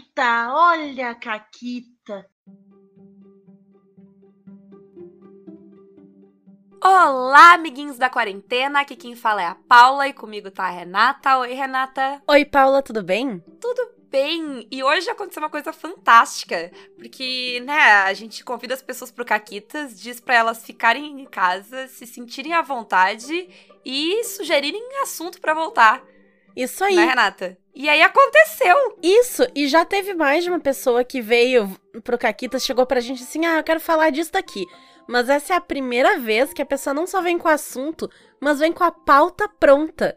Caquita, olha a Caquita. Olá, amiguinhos da quarentena. Aqui quem fala é a Paula e comigo tá a Renata. Oi, Renata. Oi, Paula, tudo bem? Tudo bem. E hoje aconteceu uma coisa fantástica, porque, né, a gente convida as pessoas pro Caquitas, diz para elas ficarem em casa, se sentirem à vontade e sugerirem assunto para voltar. Isso aí. Né, Renata? E aí aconteceu. Isso, e já teve mais de uma pessoa que veio pro Caquitas, chegou pra gente assim: "Ah, eu quero falar disso daqui". Mas essa é a primeira vez que a pessoa não só vem com o assunto, mas vem com a pauta pronta.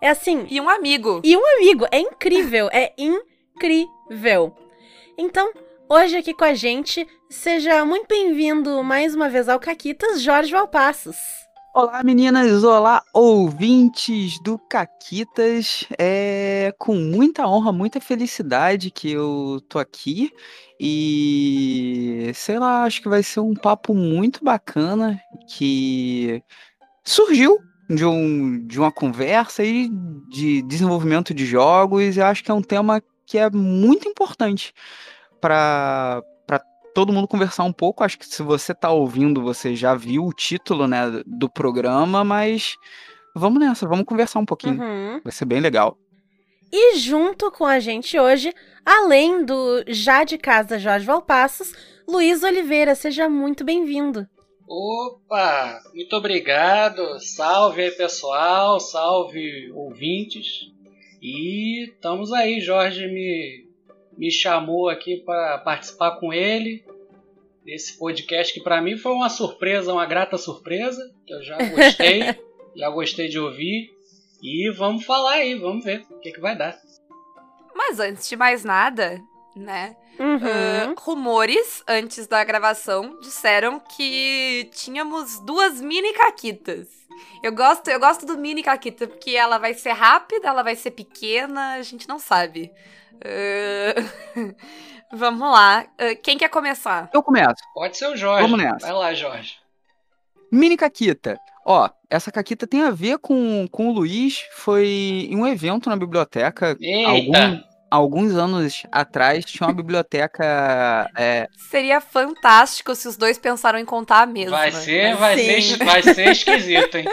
É assim. E um amigo. E um amigo. É incrível. é incrível. Então, hoje aqui com a gente, seja muito bem-vindo mais uma vez ao Caquitas, Jorge Valpassos. Olá, meninas! Olá, ouvintes do Caquitas! É com muita honra, muita felicidade que eu tô aqui e sei lá, acho que vai ser um papo muito bacana que surgiu de, um, de uma conversa e de desenvolvimento de jogos. E acho que é um tema que é muito importante para todo mundo conversar um pouco. Acho que se você está ouvindo, você já viu o título né, do programa, mas vamos nessa, vamos conversar um pouquinho. Uhum. Vai ser bem legal. E junto com a gente hoje, além do já de casa Jorge Valpassos, Luiz Oliveira, seja muito bem-vindo. Opa, muito obrigado. Salve aí, pessoal. Salve ouvintes. E estamos aí, Jorge me me chamou aqui para participar com ele desse podcast que para mim foi uma surpresa, uma grata surpresa, que eu já gostei, já gostei de ouvir. E vamos falar aí, vamos ver o que, que vai dar. Mas antes de mais nada, né? Uhum. Uh, rumores antes da gravação disseram que tínhamos duas mini caquitas. Eu gosto, eu gosto do mini caquita porque ela vai ser rápida, ela vai ser pequena, a gente não sabe. Uh, vamos lá. Uh, quem quer começar? Eu começo. Pode ser o Jorge. Vamos nessa. Vai lá, Jorge. Mini caquita. Ó, essa caquita tem a ver com, com o Luiz. Foi em um evento na biblioteca. Eita. Algum, alguns anos atrás tinha uma biblioteca. É... Seria fantástico se os dois pensaram em contar a mesma. Vai ser, vai ser, vai ser esquisito, hein?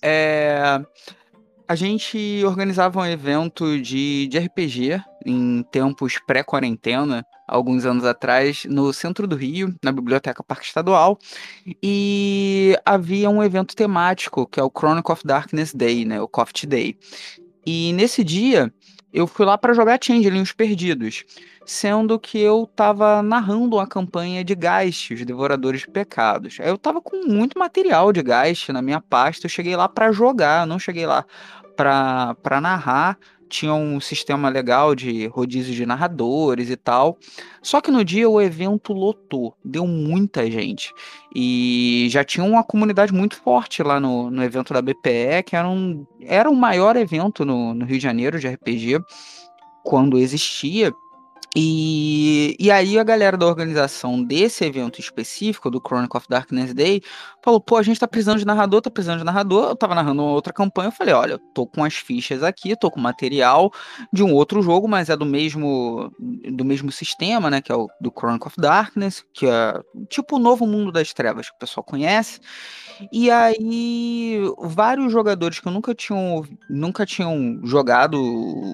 É, a gente organizava um evento de, de RPG em tempos pré-quarentena, alguns anos atrás, no centro do Rio, na Biblioteca Parque Estadual, e havia um evento temático, que é o Chronicle of Darkness Day, né, o Coft Day. E nesse dia, eu fui lá para jogar Changeling Os Perdidos, sendo que eu tava narrando uma campanha de Geist, os Devoradores de Pecados. Eu tava com muito material de Geist na minha pasta, eu cheguei lá para jogar, não cheguei lá para narrar, tinha um sistema legal de rodízio de narradores e tal. Só que no dia o evento lotou, deu muita gente. E já tinha uma comunidade muito forte lá no, no evento da BPE, que era, um, era o maior evento no, no Rio de Janeiro de RPG quando existia. E, e aí a galera da organização desse evento específico, do Chronicle of Darkness Day, falou, pô, a gente tá precisando de narrador, tá precisando de narrador. Eu tava narrando uma outra campanha, eu falei, olha, tô com as fichas aqui, tô com material de um outro jogo, mas é do mesmo do mesmo sistema, né, que é o do Chronicle of Darkness, que é tipo o novo mundo das trevas que o pessoal conhece. E aí, vários jogadores que nunca tinham, nunca tinham jogado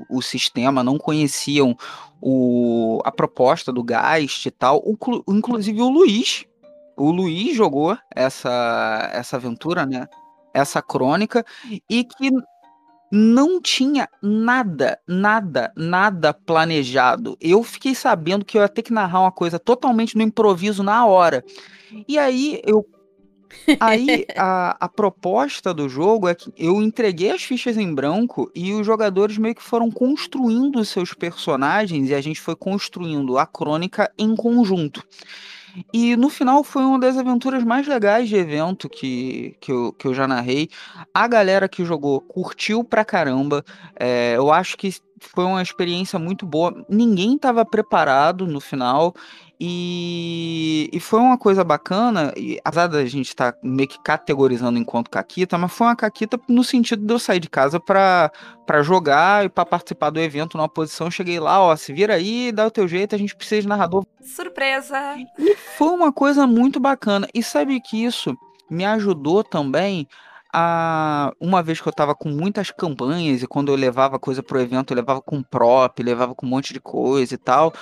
o, sistema, não conheciam o, a proposta do Geist e tal, o, inclusive o Luiz. O Luiz jogou essa, essa aventura, né? Essa crônica, e que não tinha nada, nada, nada planejado. Eu fiquei sabendo que eu ia ter que narrar uma coisa totalmente no improviso na hora. E aí eu Aí a, a proposta do jogo é que eu entreguei as fichas em branco e os jogadores meio que foram construindo seus personagens e a gente foi construindo a crônica em conjunto. E no final foi uma das aventuras mais legais de evento que, que, eu, que eu já narrei. A galera que jogou curtiu pra caramba. É, eu acho que foi uma experiência muito boa. Ninguém estava preparado no final. E, e foi uma coisa bacana, e, apesar da gente estar tá meio que categorizando enquanto Caquita, mas foi uma Caquita no sentido de eu sair de casa para jogar e para participar do evento numa posição. Cheguei lá, ó, se vira aí, dá o teu jeito, a gente precisa de narrador. Surpresa! E foi uma coisa muito bacana. E sabe que isso me ajudou também a uma vez que eu tava com muitas campanhas e quando eu levava coisa pro evento, eu levava com prop, levava com um monte de coisa e tal,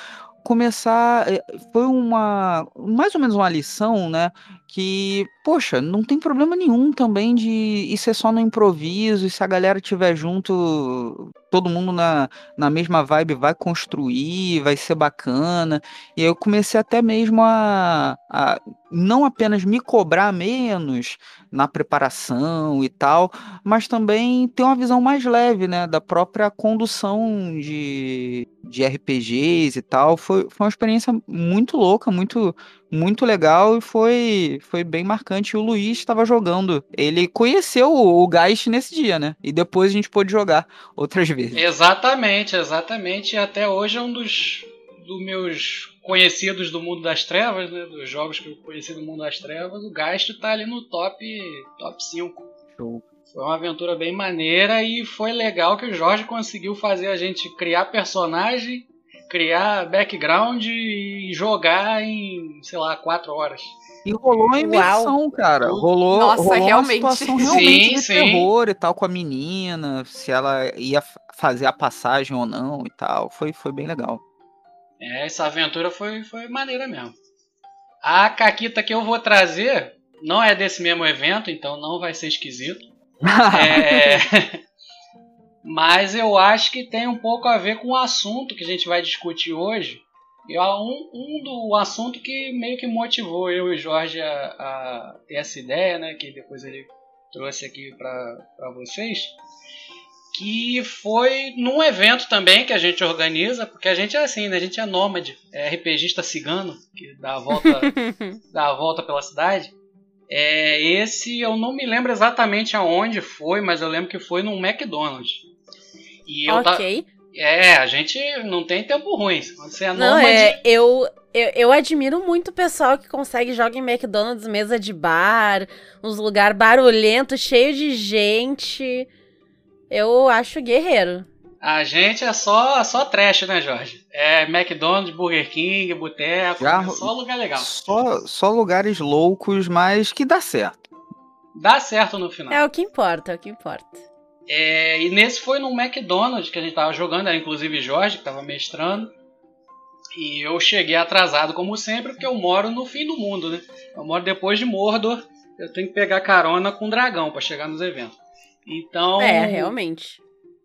começar eh, foi uma mais ou menos uma lição, né, que, poxa, não tem problema nenhum também de ir ser só no improviso, e se a galera tiver junto, todo mundo na, na mesma vibe vai construir, vai ser bacana. E aí eu comecei até mesmo a, a não apenas me cobrar menos na preparação e tal, mas também ter uma visão mais leve, né, da própria condução de, de RPGs e tal. Foi, foi uma experiência muito louca, muito muito legal e foi, foi bem marcante. O Luiz estava jogando. Ele conheceu o, o Geist nesse dia, né? E depois a gente pôde jogar outras vezes. Exatamente, exatamente. E até hoje é um dos, dos meus conhecidos do mundo das trevas, né? Dos jogos que eu conheci do mundo das trevas. O Geist tá ali no top, top 5. Show. Foi uma aventura bem maneira e foi legal que o Jorge conseguiu fazer a gente criar personagem criar background e jogar em, sei lá, quatro horas. E rolou a imersão, Uau. cara. Rolou, Nossa, rolou realmente. uma situação realmente sim, de sim. terror e tal com a menina, se ela ia fazer a passagem ou não e tal. Foi, foi bem legal. É, essa aventura foi, foi maneira mesmo. A caquita que eu vou trazer não é desse mesmo evento, então não vai ser esquisito. é, mas eu acho que tem um pouco a ver com o assunto que a gente vai discutir hoje. E um, um do assunto que meio que motivou eu e o Jorge a, a ter essa ideia, né, que depois ele trouxe aqui para vocês, que foi num evento também que a gente organiza, porque a gente é assim, né, a gente é nômade, é RPGista cigano, que dá a volta, dá a volta pela cidade. É, esse eu não me lembro exatamente aonde foi, mas eu lembro que foi num McDonald's. E eu ok. Ta... É, a gente não tem tempo ruim. Você é não, é, eu, eu, eu admiro muito o pessoal que consegue jogar em McDonald's, mesa de bar, uns lugar barulhento, cheio de gente. Eu acho guerreiro. A gente é só, só trash, né, Jorge? É McDonald's, Burger King, Boteco, Já, é só lugar legal. Só, só lugares loucos, mas que dá certo. Dá certo no final. É o que importa, é o que importa. É, e nesse foi no McDonald's que a gente tava jogando, era inclusive Jorge que tava mestrando. E eu cheguei atrasado, como sempre, porque eu moro no fim do mundo, né? Eu moro depois de Mordor, eu tenho que pegar carona com o dragão para chegar nos eventos. Então. É, realmente.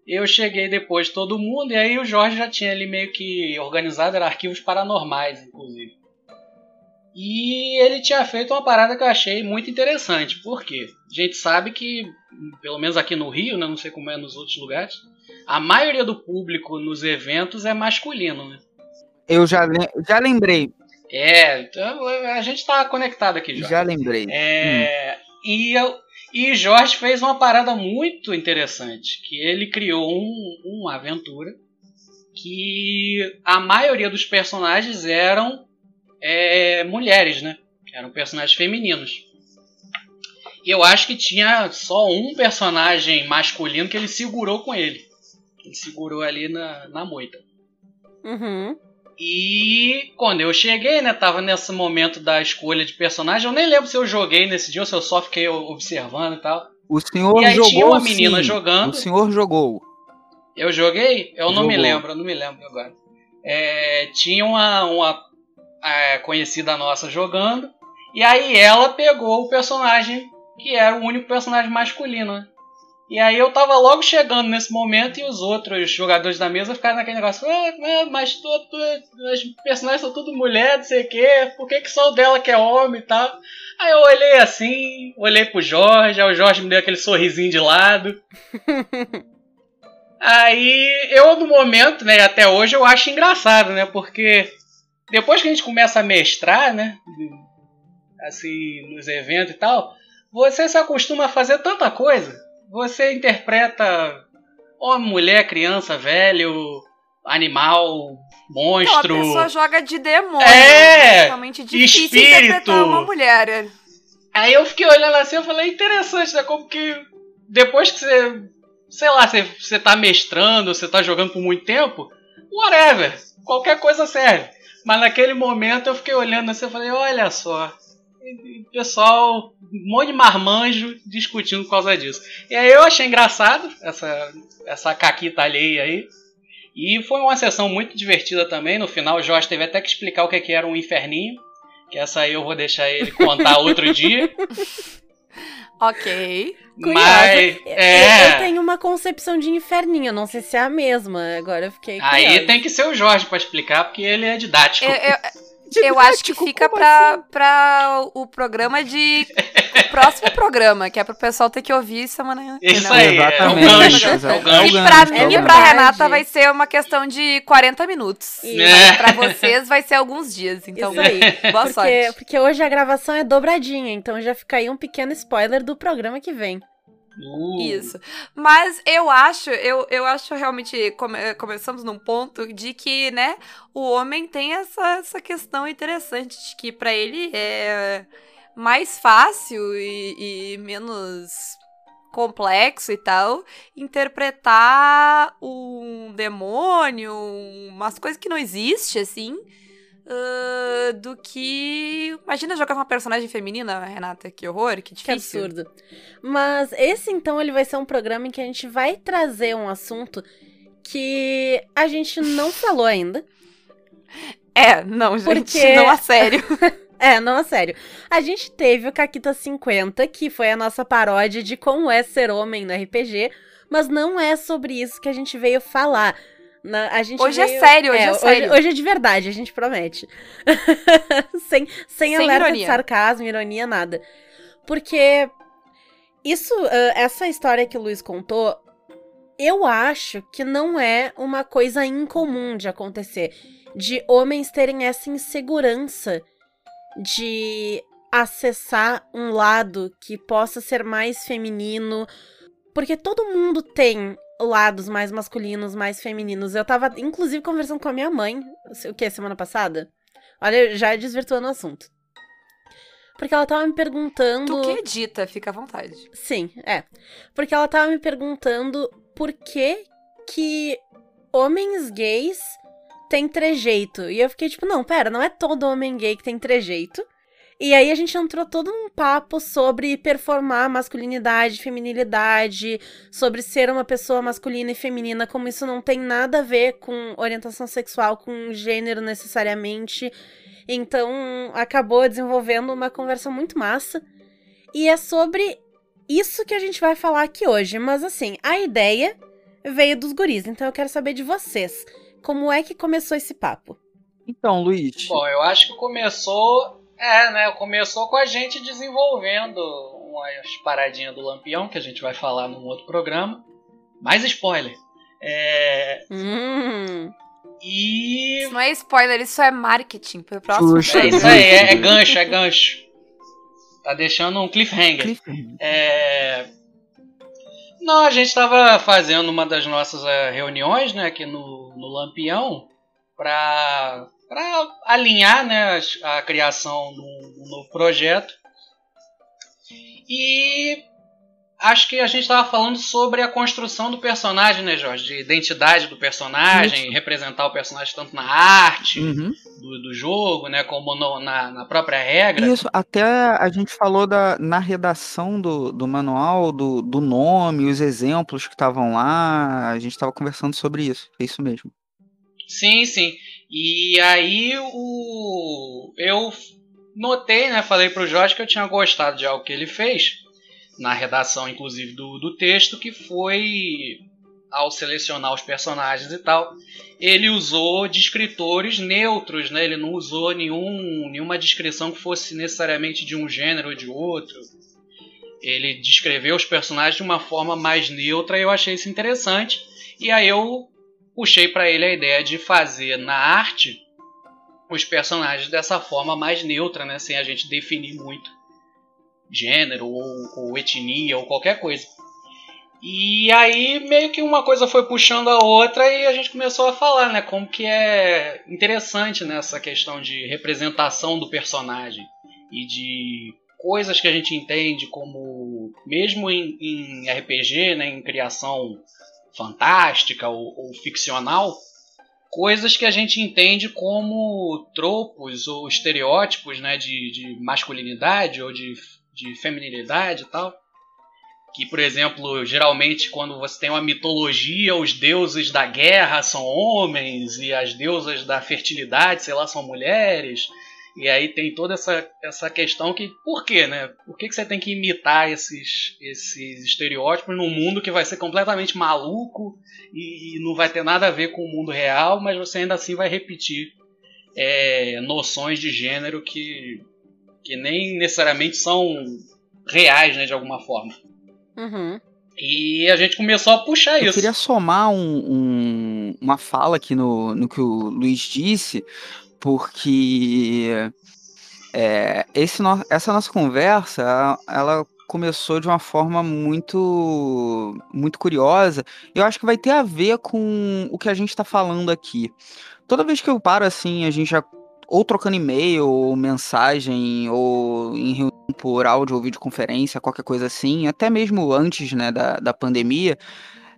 Eu cheguei depois de todo mundo, e aí o Jorge já tinha ali meio que organizado, era arquivos paranormais, inclusive. E ele tinha feito uma parada que eu achei muito interessante. Por quê? A gente sabe que, pelo menos aqui no Rio, né, não sei como é nos outros lugares, a maioria do público nos eventos é masculino, né? Eu já, já lembrei. É, então a gente tá conectado aqui, Jorge. Já lembrei. É, hum. e, eu, e Jorge fez uma parada muito interessante, que ele criou um, uma aventura que a maioria dos personagens eram é, mulheres, né? Eram personagens femininos. Eu acho que tinha só um personagem masculino que ele segurou com ele. Ele segurou ali na, na moita. Uhum. E quando eu cheguei, né, tava nesse momento da escolha de personagem, eu nem lembro se eu joguei nesse dia ou se eu só fiquei observando e tal. O senhor e aí jogou, tinha uma menina sim. jogando. O senhor jogou. Eu joguei? Eu jogou. não me lembro, eu não me lembro agora. É, tinha uma, uma é, conhecida nossa jogando. E aí ela pegou o personagem que era o único personagem masculino, né? E aí eu tava logo chegando nesse momento e os outros jogadores da mesa ficaram naquele negócio, ah, mas todo, os personagens são tudo mulher, não sei o quê, por que, que só o dela que é homem e tal? Aí eu olhei assim, olhei pro Jorge, aí o Jorge me deu aquele sorrisinho de lado. aí eu no momento, né, até hoje eu acho engraçado, né, porque depois que a gente começa a mestrar, né? Assim, nos eventos e tal, você se acostuma a fazer tanta coisa. Você interpreta Homem, mulher, criança, velho, animal, monstro. Então, a pessoa joga de demônio. É, Realmente difícil espírito. interpretar uma mulher. Aí eu fiquei olhando assim, eu falei, interessante, né? Como que depois que você, sei lá, você, você tá mestrando, você tá jogando por muito tempo, whatever, qualquer coisa serve. Mas naquele momento eu fiquei olhando assim, eu falei, olha só, e- e pessoal, um monte de marmanjo discutindo por causa disso. E aí eu achei engraçado essa, essa caquita alheia aí. E foi uma sessão muito divertida também. No final, o Jorge teve até que explicar o que que era um inferninho. Que essa aí eu vou deixar ele contar outro dia. Ok. Curiosa. Mas. Eu- É. Eu tenho uma concepção de inferninho, não sei se é a mesma. Agora eu fiquei. Aí tem que ser o Jorge pra explicar, porque ele é didático. Eu, eu, eu acho que Didático, fica pra, assim? pra o programa de. O próximo programa, que é pro pessoal ter que ouvir semana. Isso não. aí, é Exatamente, gancho. É o exato. gancho. E É pra mim é o e pra. Renata vai ser uma questão de 40 minutos. Isso. É. Pra vocês vai ser alguns dias. Então, Isso aí. boa Porque, sorte. porque hoje a gravação é dobradinha, então já fica aí um pequeno spoiler do programa que vem. Uh, Isso. Mas eu acho, eu, eu acho realmente, come- começamos num ponto de que, né, o homem tem essa, essa questão interessante de que pra ele é mais fácil e, e menos complexo e tal interpretar um demônio, umas coisas que não existem, assim, ah, do que. Imagina jogar uma personagem feminina, Renata, que horror, que Que difícil. absurdo. Mas esse então ele vai ser um programa em que a gente vai trazer um assunto que a gente não falou ainda. É, não, gente, Porque- não a sério. É, não, a sério. A gente teve o Caquita 50, que foi a nossa paródia de como é ser homem no RPG, mas não é sobre isso que a gente veio falar. Na- a gente Hoje é veio- sério, hoje é sério. Hoje, é de verdade, a gente promete. sem sem, Sem alerta ironia. de sarcasmo, ironia, nada. Porque isso, essa história que o Luiz contou, eu acho que não é uma coisa incomum de acontecer. De homens terem essa insegurança de acessar um lado que possa ser mais feminino. Porque todo mundo tem lados mais masculinos, mais femininos. Eu tava, inclusive, conversando com a minha mãe, o que, semana passada? Olha, já desvirtuando o assunto. Porque ela tava me perguntando. Tu que edita, fica à vontade. Sim, é. Porque ela tava me perguntando por que que homens gays têm trejeito. E eu fiquei tipo, não, pera, não é todo homem gay que tem trejeito. E aí a gente entrou todo um papo sobre performar masculinidade, feminilidade, sobre ser uma pessoa masculina e feminina, como isso não tem nada a ver com orientação sexual, com gênero necessariamente. Então, acabou desenvolvendo uma conversa muito massa. E é sobre isso que a gente vai falar aqui hoje. Mas assim, a ideia veio dos guris, então eu quero saber de vocês. Como é que começou esse papo? Então, Luiz, Bom, eu acho que começou. É, né? Começou com a gente desenvolvendo umas paradinhas do Lampião, que a gente vai falar num outro programa. Mais spoiler. É, Hum, e. Isso não é spoiler, isso é marketing pro próximo. Justo. É isso aí, é, é gancho, é gancho. Tá deixando um cliffhanger. Cliffhanger. É... Não, a gente estava fazendo uma das nossas eh, reuniões né, aqui no, no Lampião para alinhar né, a criação de um, novo projeto. E acho que a gente estava falando sobre a construção do personagem, né, Jorge? De identidade do personagem, representar o personagem tanto na arte Uhum. do, do jogo, né, como no- na, na própria regra. Isso, até a gente falou da, na redação do, do manual, do, do nome, os exemplos que estavam lá, a gente estava conversando sobre isso, é isso mesmo. Sim, sim. E aí o eu notei, né, falei pro Jorge que eu tinha gostado de algo que ele fez na redação inclusive do, do texto, que foi ao selecionar os personagens e tal, ele usou descritores neutros, né? Ele não usou nenhum, nenhuma descrição que fosse necessariamente de um gênero ou de outro. Ele descreveu os personagens de uma forma mais neutra e eu achei isso interessante. E aí eu puxei para ele a ideia de fazer na arte os personagens dessa forma mais neutra, né, sem a gente definir muito gênero ou, ou etnia ou qualquer coisa. E aí meio que uma coisa foi puxando a outra e a gente começou a falar, né, como que é interessante nessa questão de representação do personagem e de coisas que a gente entende como mesmo em, em RPG, né, em criação fantástica ou, ou ficcional, coisas que a gente entende como tropos ou estereótipos né, de, de masculinidade ou de, de feminilidade e tal. Que, por exemplo, geralmente quando você tem uma mitologia, os deuses da guerra são homens e as deusas da fertilidade, sei lá, são mulheres. E aí tem toda essa, essa questão que, por quê, né? Por que, que você tem que imitar esses, esses estereótipos num mundo que vai ser completamente maluco e, e não vai ter nada a ver com o mundo real, mas você ainda assim vai repetir é, noções de gênero que, que nem necessariamente são reais, né, de alguma forma. Uhum. E a gente começou a puxar Eu isso. queria somar um- um- uma fala aqui no, no que o Luiz disse, porque é, esse no- essa nossa conversa, ela- começou de uma forma muito, muito curiosa. Eu acho que vai ter a ver com o que a gente está falando aqui. Toda vez que eu paro assim, a gente já ou trocando e-mail, ou mensagem, ou em reunião por áudio ou videoconferência, qualquer coisa assim, até mesmo antes né, da, da pandemia,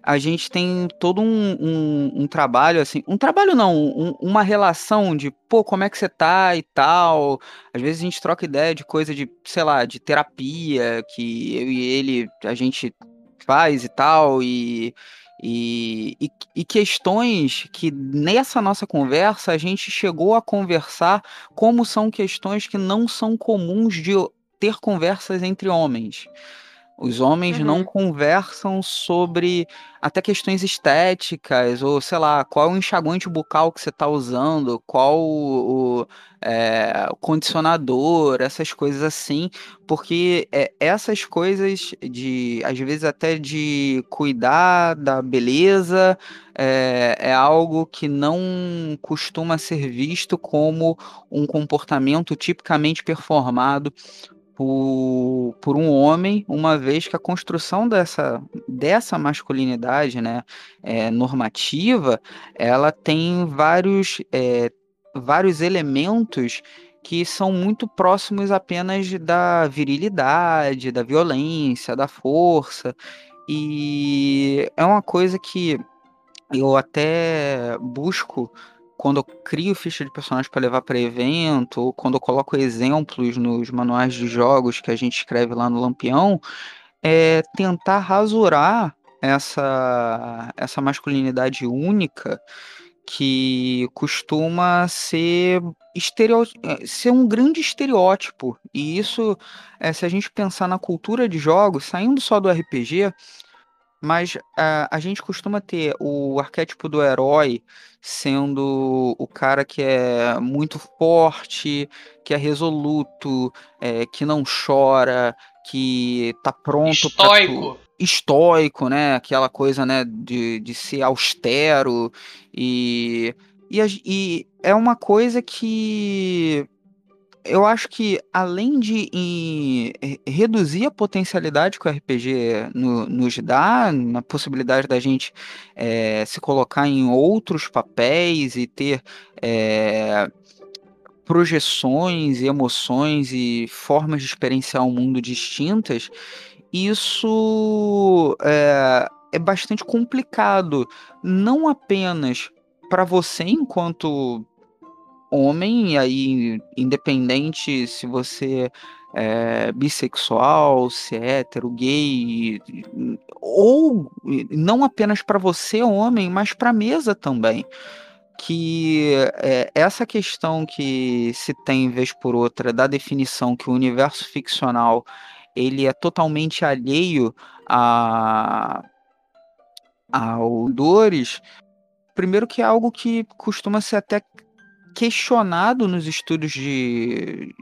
a gente tem todo um, um, um trabalho, assim, um trabalho não, um- uma relação de, pô, como é que você tá e tal. Às vezes a gente troca ideia de coisa de, sei lá, de terapia, que eu e ele, a gente faz e tal, e, e, e, e questões que nessa nossa conversa a gente chegou a conversar como são questões que não são comuns de ter conversas entre homens. Os homens não Uhum. conversam sobre até questões estéticas, ou sei lá, qual o enxaguante bucal que você está usando, qual o, o, é, o condicionador, essas coisas assim, porque é, essas coisas de, às vezes até de cuidar da beleza, é, é algo que não costuma ser visto como um comportamento tipicamente performado por, por um homem, uma vez que a construção dessa, dessa masculinidade né, é, normativa, ela tem vários, é, vários elementos que são muito próximos apenas da virilidade, da violência, da força, e é uma coisa que eu até busco quando eu crio ficha de personagem para levar para evento, ou quando eu coloco exemplos nos manuais de jogos que a gente escreve lá no Lampião, é tentar rasurar essa, essa masculinidade única que costuma ser, estereo, eh, ser um grande estereótipo. E isso, eh, se a gente pensar na cultura de jogos, saindo só do RPG, mas a, a gente costuma ter o arquétipo do herói sendo o cara que é muito forte, que é resoluto, é, que não chora, que tá pronto Estoico. estoico, né? Aquela coisa, né, de, de ser austero e, e, e é uma coisa que eu acho que além de em, re- reduzir a potencialidade que o RPG no- nos dá, na possibilidade da gente eh, se colocar em outros papéis e ter eh, projeções e emoções e formas de experienciar o mundo distintas, isso é, é bastante complicado, não apenas para você enquanto homem, e aí independente se você é bissexual, se é hétero, gay, ou não apenas para você, homem, mas para a mesa também. Que é, essa questão que se tem vez por outra da definição que o universo ficcional ele é totalmente alheio a ao dores, primeiro que é algo que costuma ser até questionado nos estudos de,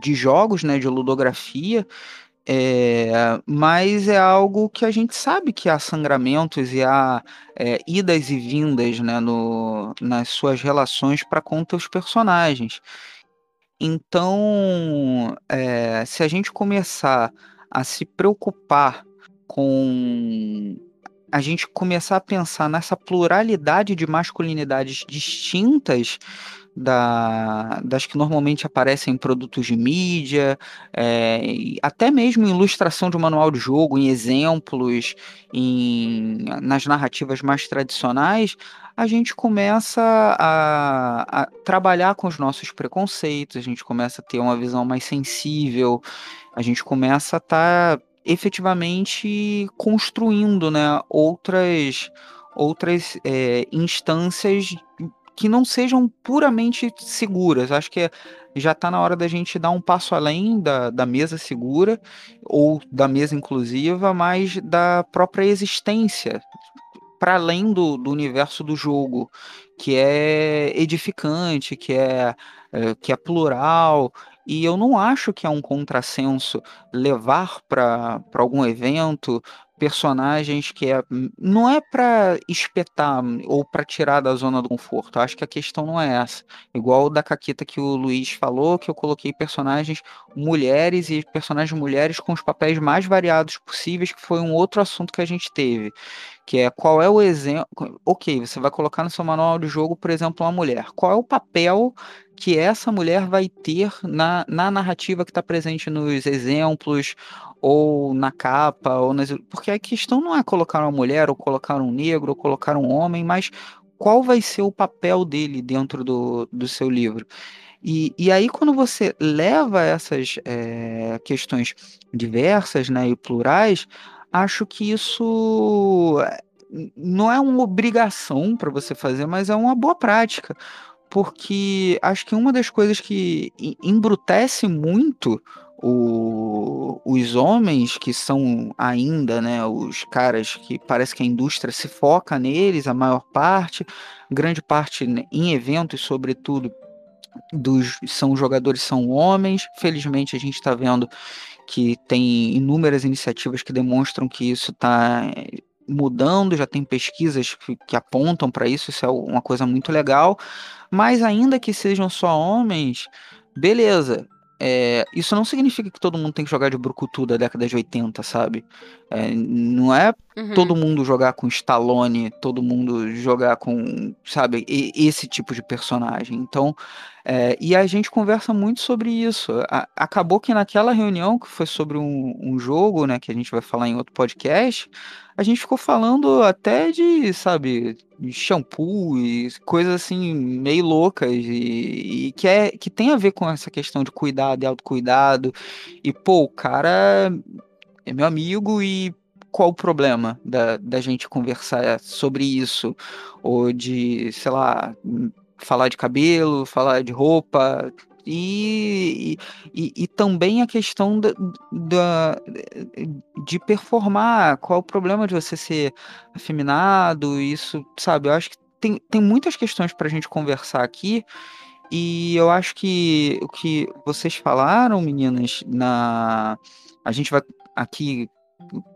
de jogos, né, de ludografia, é, mas é algo que a gente sabe que há sangramentos e há é, idas e vindas né, no, nas suas relações para com teus personagens. Então, é, se a gente começar a se preocupar com a gente começar a pensar nessa pluralidade de masculinidades distintas da, das que normalmente aparecem em produtos de mídia, é, até mesmo em ilustração de manual de jogo, em exemplos, em, nas narrativas mais tradicionais, a gente começa a, a trabalhar com os nossos preconceitos, a gente começa a ter uma visão mais sensível, a gente começa a estar tá efetivamente construindo né, outras, outras é, instâncias que não sejam puramente seguras. Acho que já está na hora da gente dar um passo além da, da mesa segura ou da mesa inclusiva, mas da própria existência, para além do, do universo do jogo, que é edificante, que é, é que é plural. E eu não acho que é um contrassenso levar para algum evento personagens que é não é para espetar ou para tirar da zona do conforto. Acho que a questão não é essa. Igual da Caquita que o Luiz falou, que eu coloquei personagens mulheres e personagens mulheres com os papéis mais variados possíveis, que foi um outro assunto que a gente teve, que é qual é o exemplo. OK, você vai colocar no seu manual de jogo, por exemplo, uma mulher. Qual é o papel que essa mulher vai ter na, na narrativa que está presente nos exemplos ou na capa, ou nas... porque a questão não é colocar uma mulher, ou colocar um negro, ou colocar um homem, mas qual vai ser o papel dele dentro do, do seu livro. E, e aí, quando você leva essas é, questões diversas né, e plurais, acho que isso eh, não é uma obrigação para você fazer, mas é uma boa prática. Porque acho que uma das coisas que embrutece muito o, os homens que são ainda, né, os caras que parece que a indústria se foca neles, a maior parte, grande parte né, em eventos, sobretudo, dos são jogadores são homens. Felizmente a gente está vendo que tem inúmeras iniciativas que demonstram que isso está eh, mudando, já tem pesquisas que, que apontam para isso, isso é uma coisa muito legal. Mas ainda que sejam só homens, beleza, é, isso não significa que todo mundo tem que jogar de brucutu da década de 80, sabe? É, não é uhum. todo mundo jogar com Stallone, todo mundo jogar com, sabe, esse tipo de personagem. Então, é, e a gente conversa muito sobre isso. A, acabou que naquela reunião, que foi sobre um, um jogo, né, que a gente vai falar em outro podcast, a gente ficou falando até de, sabe, shampoo e coisas assim meio loucas e, e, que, é, que tem a ver com essa questão de cuidado e autocuidado. E, pô, o cara é meu amigo e qual o problema da, da gente conversar sobre isso? Ou de, sei lá, falar de cabelo, falar de roupa, e, e, e, também a questão da, da, de performar, qual o problema de você ser afeminado, isso, sabe? Eu acho que tem, tem muitas questões para a gente conversar aqui, e eu acho que o que vocês falaram, meninas, na a gente vai aqui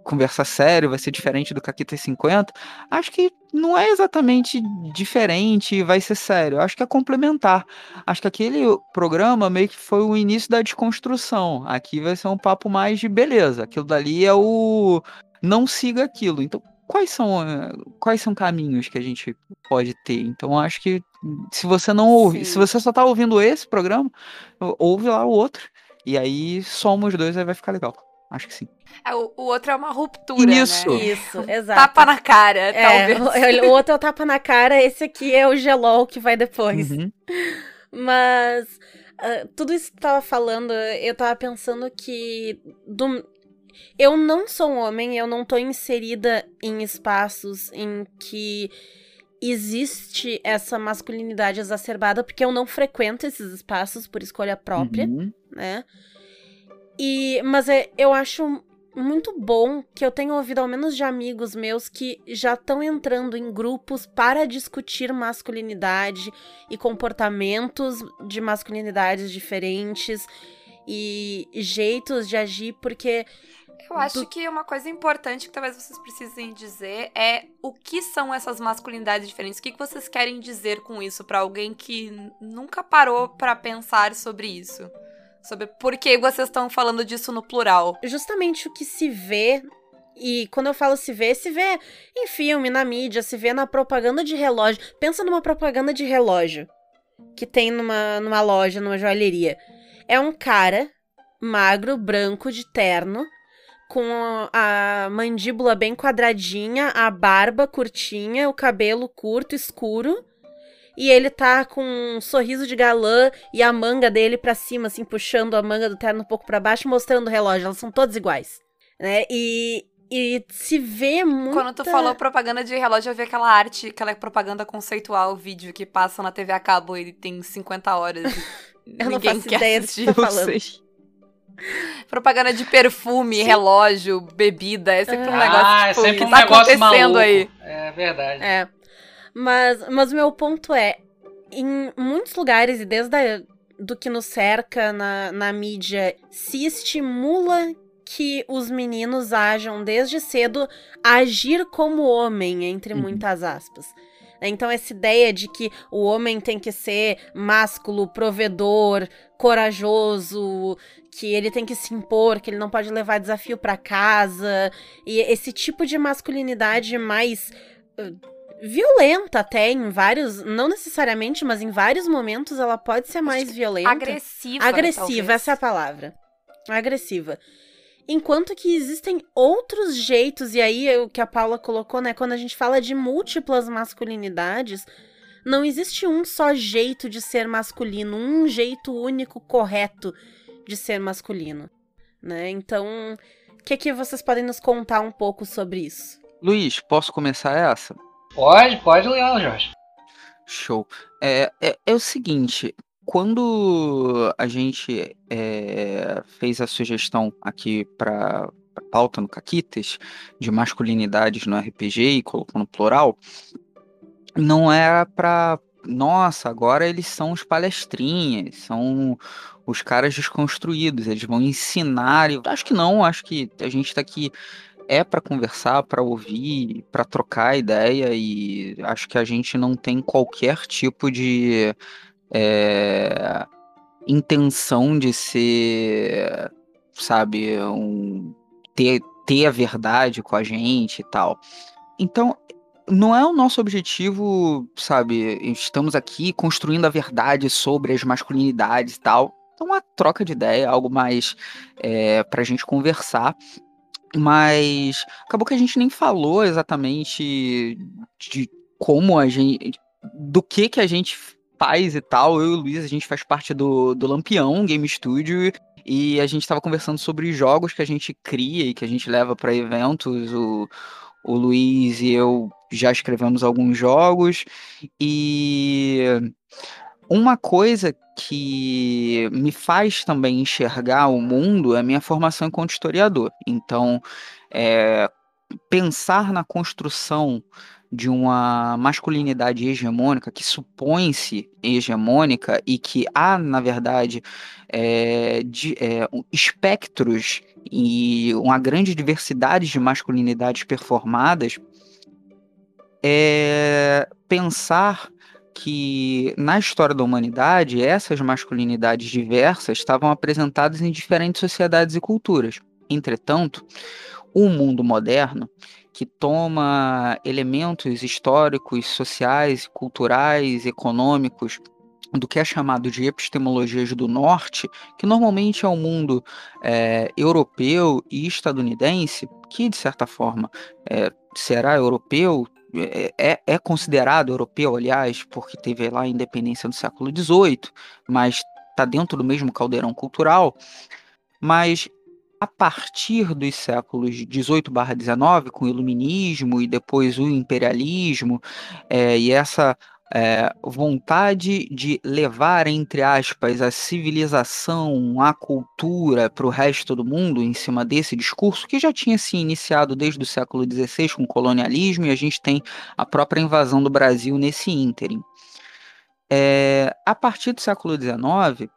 conversar sério, vai ser diferente do Caquita 50, acho que não é exatamente diferente, vai ser sério. Acho que é complementar. Acho que aquele programa meio que foi o início da desconstrução. Aqui vai ser um papo mais de beleza. Aquilo dali é o não siga aquilo. Então, quais são eh, quais são caminhos que a gente pode ter? Então, acho que se você não ouve, se você só tá ouvindo esse programa, ouve lá o outro. E aí somos dois, aí vai ficar legal. Acho que sim. É, o, o, outro é uma ruptura, Isso. né? Isso, exato. Tapa na cara, é, talvez. O, o, outro é o tapa na cara, esse aqui é o gelol que vai depois. Uhum. Mas uh, tudo isso que tu tava falando, eu tava pensando que do, eu não sou um homem, eu não tô inserida em espaços em que existe essa masculinidade exacerbada, porque eu não frequento esses espaços por escolha própria, uhum. né? E, mas é, eu acho muito bom que eu tenho ouvido ao menos de amigos meus que já estão entrando em grupos para discutir masculinidade e comportamentos de masculinidades diferentes e jeitos de agir, porque eu acho do... que uma coisa importante que talvez vocês precisem dizer é o que são essas masculinidades diferentes. O que vocês querem dizer com isso para alguém que nunca parou para pensar sobre isso? Sobre por que vocês estão falando disso no plural. Justamente o que se vê E quando eu falo se vê, se vê em filme, na mídia, se vê na propaganda de relógio. Pensa numa propaganda de relógio que tem numa, numa loja, numa joalheria. É um cara magro, branco, de terno, com a mandíbula bem quadradinha, a barba curtinha, o cabelo curto, escuro. E ele tá com um sorriso de galã e a manga dele pra cima, assim, puxando a manga do terno um pouco para baixo, mostrando o relógio. Elas são todas iguais. Né? E, e se vê muito. Quando tu falou propaganda de relógio, eu vi aquela arte, aquela propaganda conceitual, vídeo que passa na TV a cabo e tem 50 horas. eu não faço ideia do que tá falando. Propaganda de perfume, relógio, bebida. É sempre um ah, negócio é tipo, sempre que um tá negócio acontecendo maluco. aí. É verdade. É. Mas, mas o meu ponto é, em muitos lugares, e desde a, do que nos cerca na, na mídia, se estimula que os meninos ajam desde cedo agir como homem, entre Uhum. muitas aspas. Então, essa ideia de que o homem tem que ser másculo, provedor, corajoso, que ele tem que se impor, que ele não pode levar desafio pra casa, e esse tipo de masculinidade mais uh, violenta até em vários, não necessariamente, mas em vários momentos ela pode ser mais violenta. Agressiva. Agressiva, talvez. essa é a palavra. Agressiva. Enquanto que existem outros jeitos, e aí é o que a Paula colocou, né? Quando a gente fala de múltiplas masculinidades, não existe um só jeito de ser masculino, um jeito único, correto de ser masculino. Né? Então, o que, que vocês podem nos contar um pouco sobre isso? Luiz, posso começar essa? Pode, pode ler, Jorge. Show. É, é, é o seguinte, quando a gente é, fez a sugestão aqui para pauta no Caquitas de masculinidades no RPG e colocou no plural, não era para nossa, agora eles são os palestrinhas, são os caras desconstruídos, eles vão ensinar. Eu acho que não, acho que a gente está aqui é para conversar, para ouvir, para trocar ideia e acho que a gente não tem qualquer tipo de é, intenção de ser, sabe, um, ter, ter a verdade com a gente e tal. Então, não é o nosso objetivo, sabe, estamos aqui construindo a verdade sobre as masculinidades e tal. Então, uma troca de ideia, algo mais é, para a gente conversar. Mas acabou que a gente nem falou exatamente de como a gente. do que que a gente faz e tal. Eu e o Luiz, a gente faz parte do, do Lampião Game Studio. E a gente estava conversando sobre jogos que a gente cria e que a gente leva para eventos. O, o Luiz e eu já escrevemos alguns jogos. E uma coisa que me faz também enxergar o mundo é a minha formação enquanto historiador. Então, é, pensar na construção de uma masculinidade hegemônica que supõe-se hegemônica e que há, na verdade, é, de, é, espectros e uma grande diversidade de masculinidades performadas, é pensar que na história da humanidade essas masculinidades diversas estavam apresentadas em diferentes sociedades e culturas. Entretanto, o mundo moderno, que toma elementos históricos, sociais, culturais, econômicos do que é chamado de epistemologias do norte, que normalmente é o um mundo é, europeu e estadunidense, que de certa forma é, será europeu, é, é, considerado europeu, aliás, porque teve lá a independência no século XVIII, mas está dentro do mesmo caldeirão cultural. Mas a partir dos séculos 18 barra 19, com o iluminismo e depois o imperialismo, é, e essa é, vontade de levar, entre aspas, a civilização, a cultura para o resto do mundo em cima desse discurso que já tinha se iniciado desde o século XVI com o colonialismo e a gente tem a própria invasão do Brasil nesse ínterim. É, a partir do século XIX,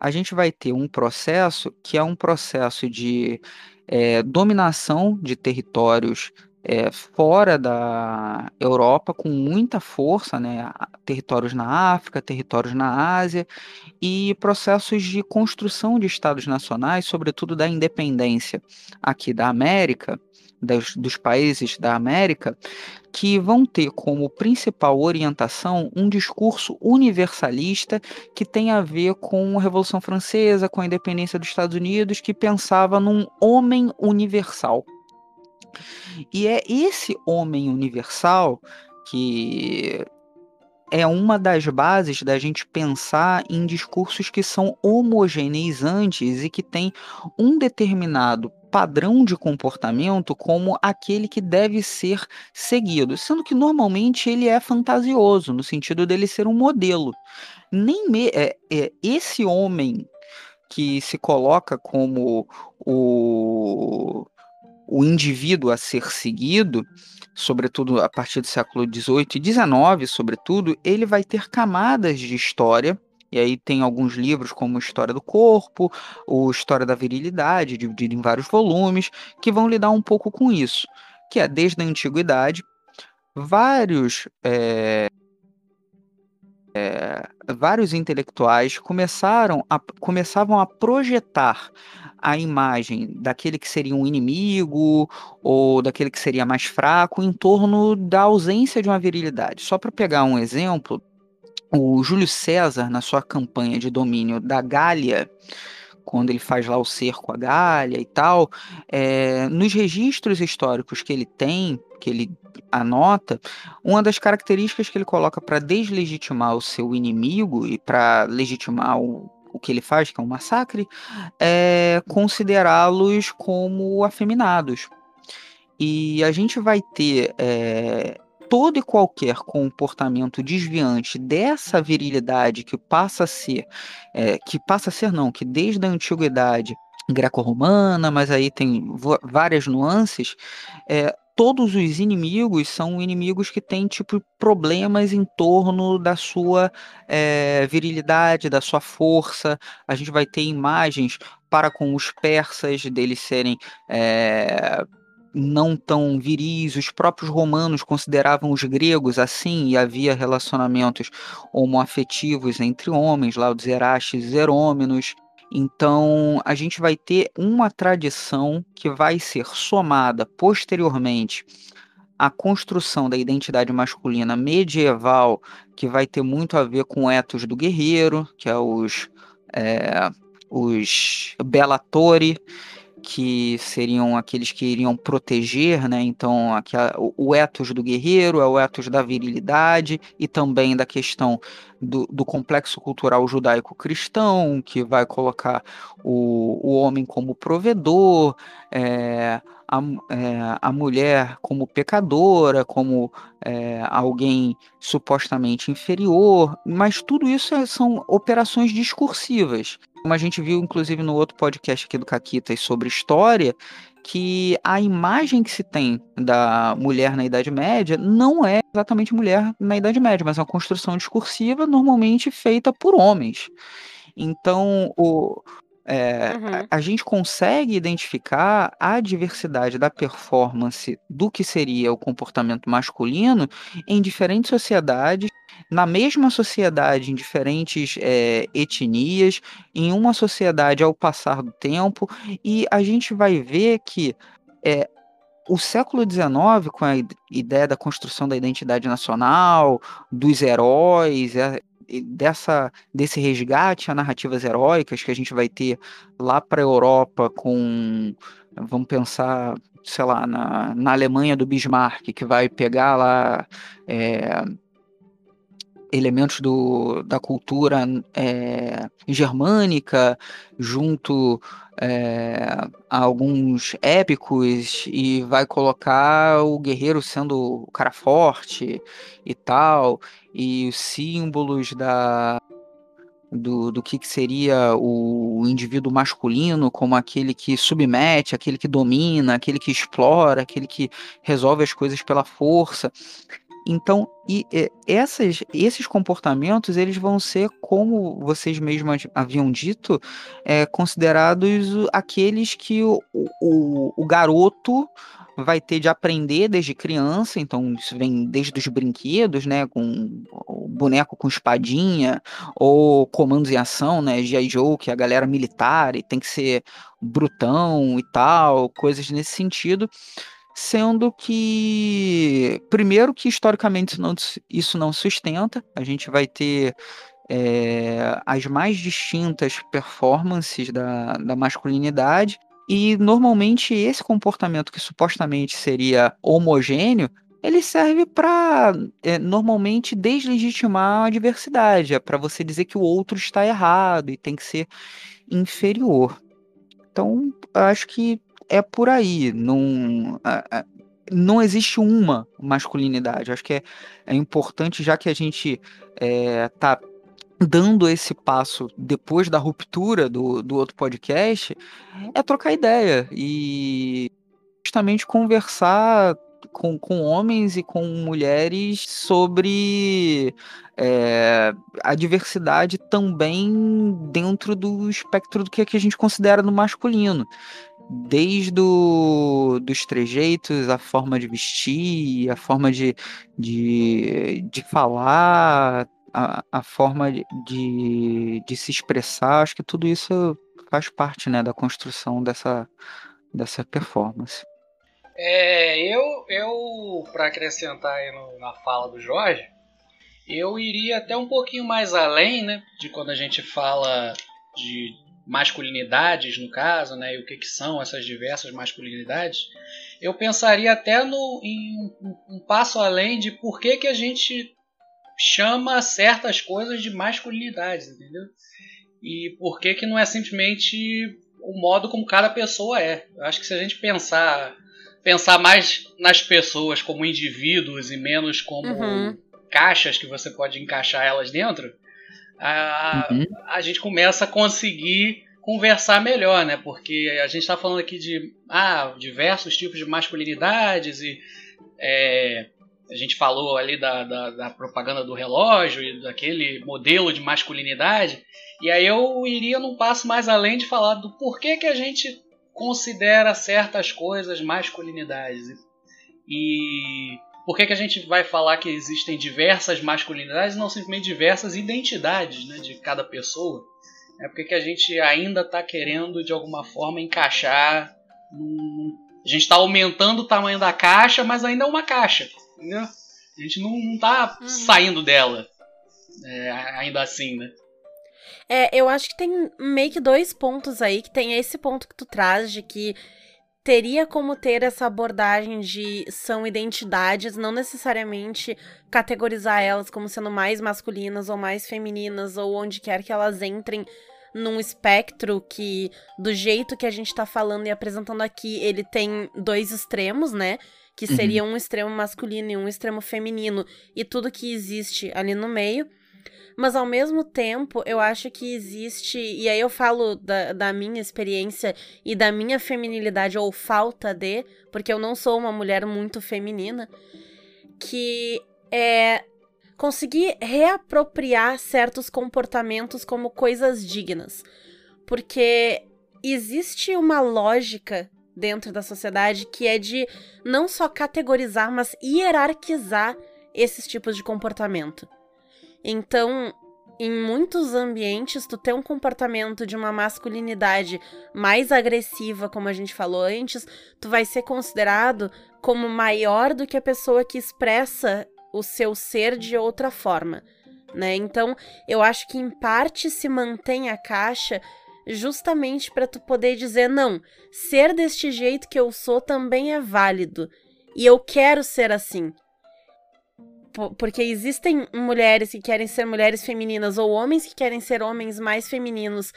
a gente vai ter um processo que é um processo de é, dominação de territórios é, fora da Europa com muita força, né? Territórios na África, territórios na Ásia e processos de construção de estados nacionais, sobretudo da independência aqui da América, dos, dos países da América, que vão ter como principal orientação um discurso universalista que tem a ver com a Revolução Francesa, com a independência dos Estados Unidos, que pensava num homem universal. E é esse homem universal que é uma das bases da gente pensar em discursos que são homogeneizantes e que tem um determinado padrão de comportamento como aquele que deve ser seguido, sendo que normalmente ele é fantasioso, no sentido dele ser um modelo. Nem me, é, é, esse homem que se coloca como o o indivíduo a ser seguido, sobretudo a partir do século XVIII e XIX, sobretudo, ele vai ter camadas de história. E aí tem alguns livros como História do Corpo, ou História da Virilidade, dividido em vários volumes, que vão lidar um pouco com isso, que é desde a antiguidade, vários é, é, vários intelectuais começaram a, começavam a projetar a imagem daquele que seria um inimigo ou daquele que seria mais fraco em torno da ausência de uma virilidade. Só para pegar um exemplo, o Júlio César, na sua campanha de domínio da Gália, quando ele faz lá o cerco à Gália e tal, é, nos registros históricos que ele tem, que ele anota, uma das características que ele coloca para deslegitimar o seu inimigo e para legitimar o, o que ele faz, que é um massacre, é considerá-los como afeminados. E a gente vai ter é, todo e qualquer comportamento desviante dessa virilidade que passa a ser, é, que passa a ser não, que desde a antiguidade greco-romana, mas aí tem várias nuances, é, todos os inimigos são inimigos que têm tipo problemas em torno da sua é, virilidade, da sua força. A gente vai ter imagens para com os persas deles serem é, não tão viris. Os próprios romanos consideravam os gregos assim e havia relacionamentos homoafetivos entre homens, lá os Erastes Herômenos. Então, a gente vai ter uma tradição que vai ser somada posteriormente à construção da identidade masculina medieval, que vai ter muito a ver com o ethos do guerreiro, que é os, é, os Bellatori, que seriam aqueles que iriam proteger, né? Então, aqui, o, ethos do guerreiro é o ethos da virilidade e também da questão do, do complexo cultural judaico-cristão, que vai colocar o, o homem como provedor, é, a, é, a mulher como pecadora, como é, alguém supostamente inferior, mas tudo isso é, são operações discursivas como a gente viu, inclusive, no outro podcast aqui do Caquitas sobre história, que a imagem que se tem da mulher na Idade Média não é exatamente mulher na Idade Média, mas é uma construção discursiva normalmente feita por homens. Então, o, é, uhum. a, a, gente consegue identificar a diversidade da performance do que seria o comportamento masculino em diferentes sociedades na mesma sociedade, em diferentes é, etnias, em uma sociedade ao passar do tempo, e a gente vai ver que é, o século XIX, com a ideia da construção da identidade nacional, dos heróis, dessa desse resgate a narrativas heróicas que a gente vai ter lá para a Europa com vamos pensar sei lá na, na Alemanha do Bismarck que vai pegar lá é, elementos do, da cultura é, germânica, junto é, alguns épicos, e vai colocar o guerreiro sendo o cara forte e tal, e os símbolos da, do, do que, que seria o indivíduo masculino como aquele que submete, aquele que domina, aquele que explora, aquele que resolve as coisas pela força. Então, e, e, essas, esses comportamentos eles vão ser, como vocês mesmos haviam dito, é, considerados aqueles que o, o, o garoto vai ter de aprender desde criança, então isso vem desde os brinquedos, né, com o boneco com espadinha, ou comandos em ação, né, G.I. Joe, que é a galera militar e tem que ser brutão e tal, coisas nesse sentido, sendo que, primeiro que historicamente isso não, isso não sustenta, a gente vai ter é, as mais distintas performances da, da masculinidade, e normalmente esse comportamento que supostamente seria homogêneo, ele serve para é, normalmente deslegitimar a diversidade, é para você dizer que o outro está errado e tem que ser inferior. Então, acho que é por aí. Não, não existe uma masculinidade. Acho que é, é importante, já que a gente está é, dando esse passo depois da ruptura do, do outro podcast, é trocar ideia e justamente conversar com, com homens e com mulheres sobre é, a diversidade também dentro do espectro do que, é que a gente considera no masculino. Desde do, dos trejeitos, a forma de vestir, a forma de, de, de falar, a, a forma de, de se expressar, acho que tudo isso faz parte né, da construção dessa, dessa performance. É, eu, eu para acrescentar no, na fala do Jorge, eu iria até um pouquinho mais além, né, de quando a gente fala de masculinidades, no caso, né, e o que, que são essas diversas masculinidades. Eu pensaria até no, em um, um passo além de por que, que a gente chama certas coisas de masculinidades, entendeu? E por que que não é simplesmente o modo como cada pessoa é? Eu acho que se a gente pensar pensar mais nas pessoas como indivíduos e menos como uhum. caixas que você pode encaixar elas dentro, a, uhum. a gente começa a conseguir conversar melhor, né? Porque a gente está falando aqui de ah, diversos tipos de masculinidades e é, a gente falou ali da, da, da, propaganda do relógio e daquele modelo de masculinidade, e aí eu iria num passo mais além de falar do porquê que a gente considera certas coisas masculinidades. E por que, que a gente vai falar que existem diversas masculinidades e não simplesmente diversas identidades né, de cada pessoa? É porque que a gente ainda está querendo, de alguma forma, encaixar. Num... A gente está aumentando o tamanho da caixa, mas ainda é uma caixa entendeu? A gente não, não tá uhum. saindo dela. É, ainda assim, né? É, eu acho que tem meio que dois pontos aí, que tem esse ponto que tu traz de que teria como ter essa abordagem de são identidades, não necessariamente categorizar elas como sendo mais masculinas ou mais femininas, ou onde quer que elas entrem num espectro que, do jeito que a gente tá falando e apresentando aqui, ele tem dois extremos, né? que uhum. seria um extremo masculino e um extremo feminino, e tudo que existe ali no meio. Mas ao mesmo tempo, eu acho que existe, e aí eu falo da, da minha experiência e da minha feminilidade, ou falta de, porque eu não sou uma mulher muito feminina, que é conseguir reapropriar certos comportamentos como coisas dignas. Porque existe uma lógica dentro da sociedade que é de não só categorizar, mas hierarquizar esses tipos de comportamento. Então, em muitos ambientes, tu ter um comportamento de uma masculinidade mais agressiva, como a gente falou antes, tu vai ser considerado como maior do que a pessoa que expressa o seu ser de outra forma, né? Então, eu acho que em parte se mantém a caixa justamente para tu poder dizer não, ser deste jeito que eu sou também é válido e eu quero ser assim. Porque existem mulheres que querem ser mulheres femininas ou homens que querem ser homens mais femininos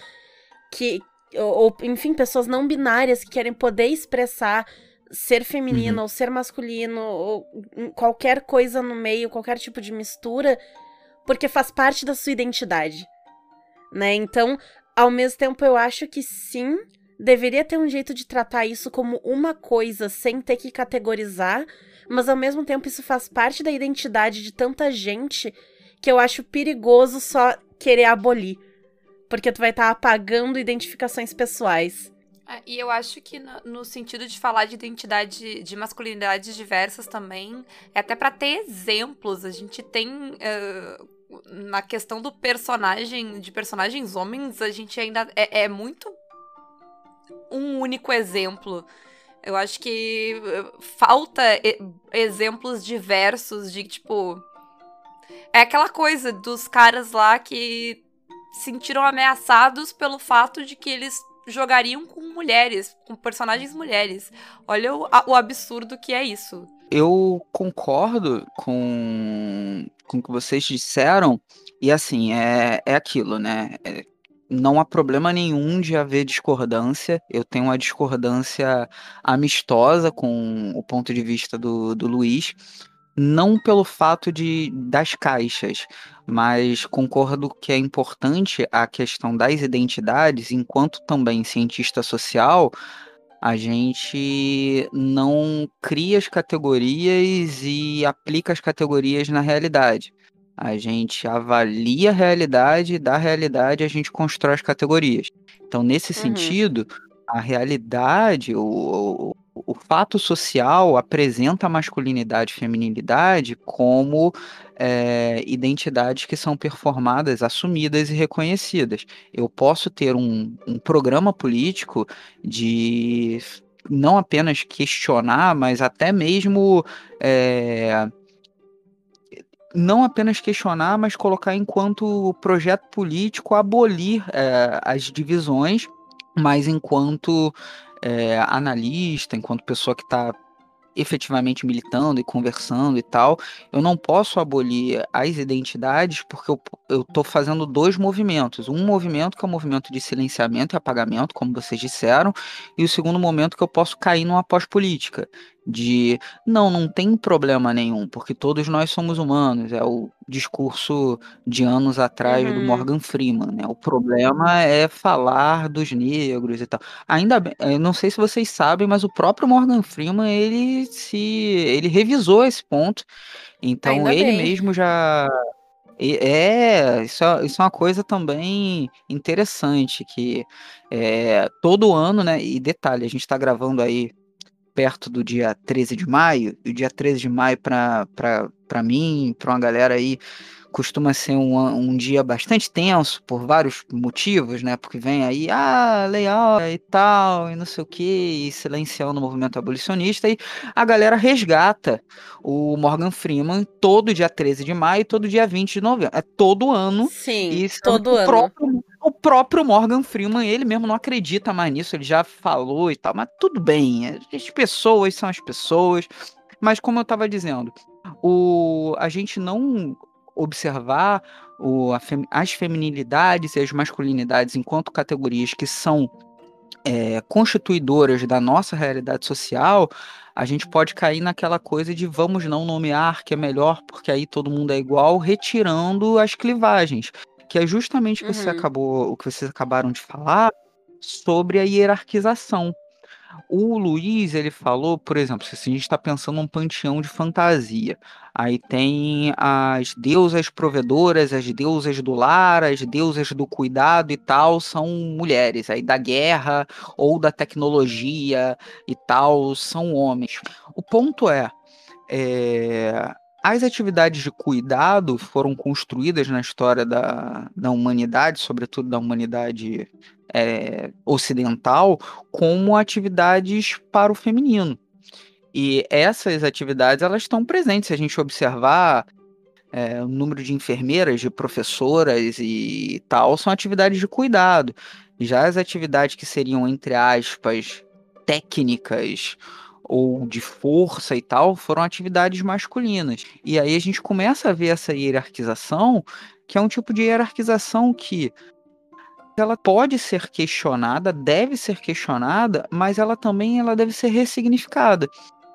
que ou, enfim, pessoas não binárias que querem poder expressar ser feminino uhum. ou ser masculino ou qualquer coisa no meio, qualquer tipo de mistura, porque faz parte da sua identidade. Né? Então, ao mesmo tempo, eu acho que sim, deveria ter um jeito de tratar isso como uma coisa sem ter que categorizar, mas ao mesmo tempo isso faz parte da identidade de tanta gente que eu acho perigoso só querer abolir. Porque tu vai estar tá apagando identificações pessoais. É, E eu acho que no, no sentido de falar de identidade, de masculinidades diversas também, é até pra ter exemplos. A gente tem. eh, na questão do personagem, de personagens homens, a gente ainda é, é muito um único exemplo. Eu acho que eh, falta exemplos diversos de, tipo. É aquela coisa dos caras lá que sentiram ameaçados pelo fato de que eles jogariam com mulheres, com personagens mulheres. Olha o, o absurdo que é isso. Eu concordo com, com o que vocês disseram, e assim, é, é aquilo, né? É, não há problema nenhum de haver discordância. Eu tenho uma discordância amistosa com o ponto de vista do, do Luiz, não pelo fato de das caixas, mas concordo que é importante a questão das identidades, enquanto também cientista social a gente não cria as categorias e aplica as categorias na realidade. A gente avalia a realidade e da realidade a gente constrói as categorias. Então, nesse Uhum. sentido, a realidade, o, o, o fato social apresenta a masculinidade e feminilidade como é, identidades que são performadas, assumidas e reconhecidas. Eu posso ter um, um programa político de não apenas questionar, mas até mesmo é, não apenas questionar, mas colocar enquanto projeto político abolir é, as divisões, mas enquanto é, analista, enquanto pessoa que está efetivamente militando e conversando e tal, eu não posso abolir as identidades porque eu, tô fazendo dois movimentos. Um movimento que é o movimento de silenciamento e apagamento, como vocês disseram, e o segundo momento que eu posso cair numa pós-política. De não, não tem problema nenhum, porque todos nós somos humanos. É o discurso de anos atrás do Uhum. Morgan Freeman. Né? O problema é falar dos negros e tal. Ainda bem, eu não sei se vocês sabem, mas o próprio Morgan Freeman ele se ele revisou esse ponto. Então Ainda ele bem. mesmo já é isso, é isso é uma coisa também interessante que é, todo ano, né? E detalhe, a gente está gravando aí perto do dia 13 de maio, e o dia 13 de maio para mim, para uma galera aí costuma ser um, um dia bastante tenso por vários motivos, né? Porque vem aí, ah, legal e tal, e não sei o que, e silenciando o movimento abolicionista, e a galera resgata o Morgan Freeman todo dia 13 de maio e todo dia 20 de novembro. É todo ano. Sim, E sendo todo ano. Próprio, o próprio Morgan Freeman, ele mesmo não acredita mais nisso, ele já falou e tal, mas tudo bem, as pessoas são as pessoas. Mas como eu estava dizendo, o, a gente não observar o, fem- as feminilidades e as masculinidades enquanto categorias que são é, constituidoras da nossa realidade social, a gente pode cair naquela coisa de vamos não nomear que é melhor, porque aí todo mundo é igual, retirando as clivagens. Que é justamente o que você Uhum. acabou, o que vocês acabaram de falar sobre a hierarquização. O Luiz, ele falou, por exemplo, se a gente está pensando num panteão de fantasia, aí tem as deusas provedoras, as deusas do lar, as deusas do cuidado e tal, são mulheres, aí da guerra ou da tecnologia e tal, são homens. O ponto é, é, as atividades de cuidado foram construídas na história da, da humanidade, sobretudo da humanidade é, ocidental, como atividades para o feminino. E essas atividades elas estão presentes. Se a gente observar é, o número de enfermeiras, de professoras e tal, são atividades de cuidado. Já as atividades que seriam, entre aspas, técnicas ou de força e tal, foram atividades masculinas. E aí a gente começa a ver essa hierarquização, que é um tipo de hierarquização que ela pode ser questionada, deve ser questionada, mas ela também ela deve ser ressignificada.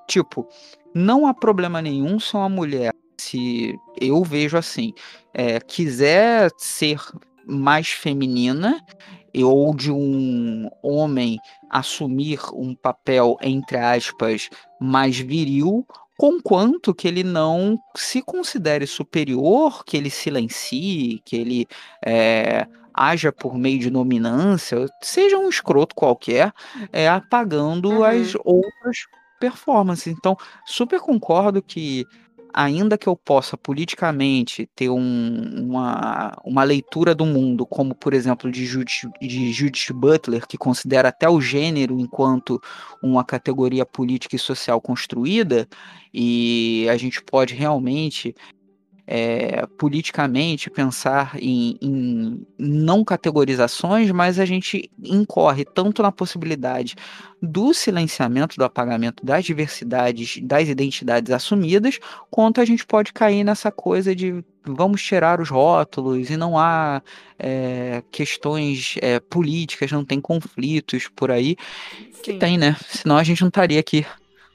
Tipo, não há problema nenhum se uma mulher, se eu vejo assim, é, quiser ser mais feminina ou de um homem assumir um papel, entre aspas, mais viril, conquanto que ele não se considere superior, que ele silencie, que ele é, haja por meio de dominância, seja um escroto qualquer, é, apagando Uhum. as outras performances. Então, super concordo que ainda que eu possa politicamente ter um- uma, uma leitura do mundo, como por exemplo de Judith, de Judith Butler, que considera até o gênero enquanto uma categoria política e social construída, e a gente pode realmente. É, politicamente pensar em, em não categorizações, mas a gente incorre tanto na possibilidade do silenciamento, do apagamento das diversidades, das identidades assumidas, quanto a gente pode cair nessa coisa de vamos tirar os rótulos e não há é, questões é, políticas, não tem conflitos por aí. Que Sim. tem, né? Senão a gente não estaria aqui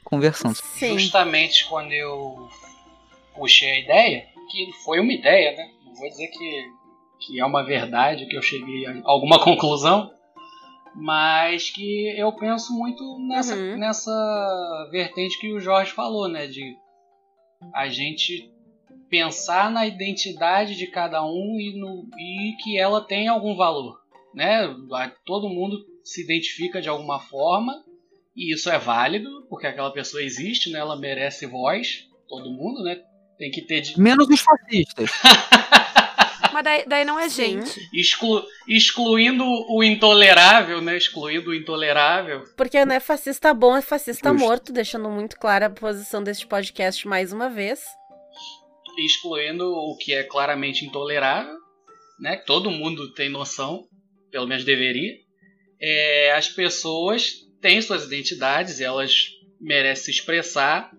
conversando. Sim. Justamente quando eu puxei a ideia, que foi uma ideia, né? Não vou dizer que, que é uma verdade, que eu cheguei a alguma conclusão, mas que eu penso muito nessa, Uhum. nessa vertente que o Jorge falou, né? De a gente pensar na identidade de cada um e, no, e que ela tem algum valor, né? Todo mundo se identifica de alguma forma e isso é válido porque aquela pessoa existe, né? Ela merece voz, todo mundo, né? Tem que ter de- Menos os fascistas. Mas daí, daí não é Sim. gente. exclu- excluindo o intolerável, né? Excluindo o intolerável. Porque não é fascista bom, é fascista Justo. morto, deixando muito clara a posição deste podcast mais uma vez. excluindo o que é claramente intolerável, né? que Todo mundo tem noção, pelo menos deveria. É, as pessoas têm suas identidades, elas merecem se expressar.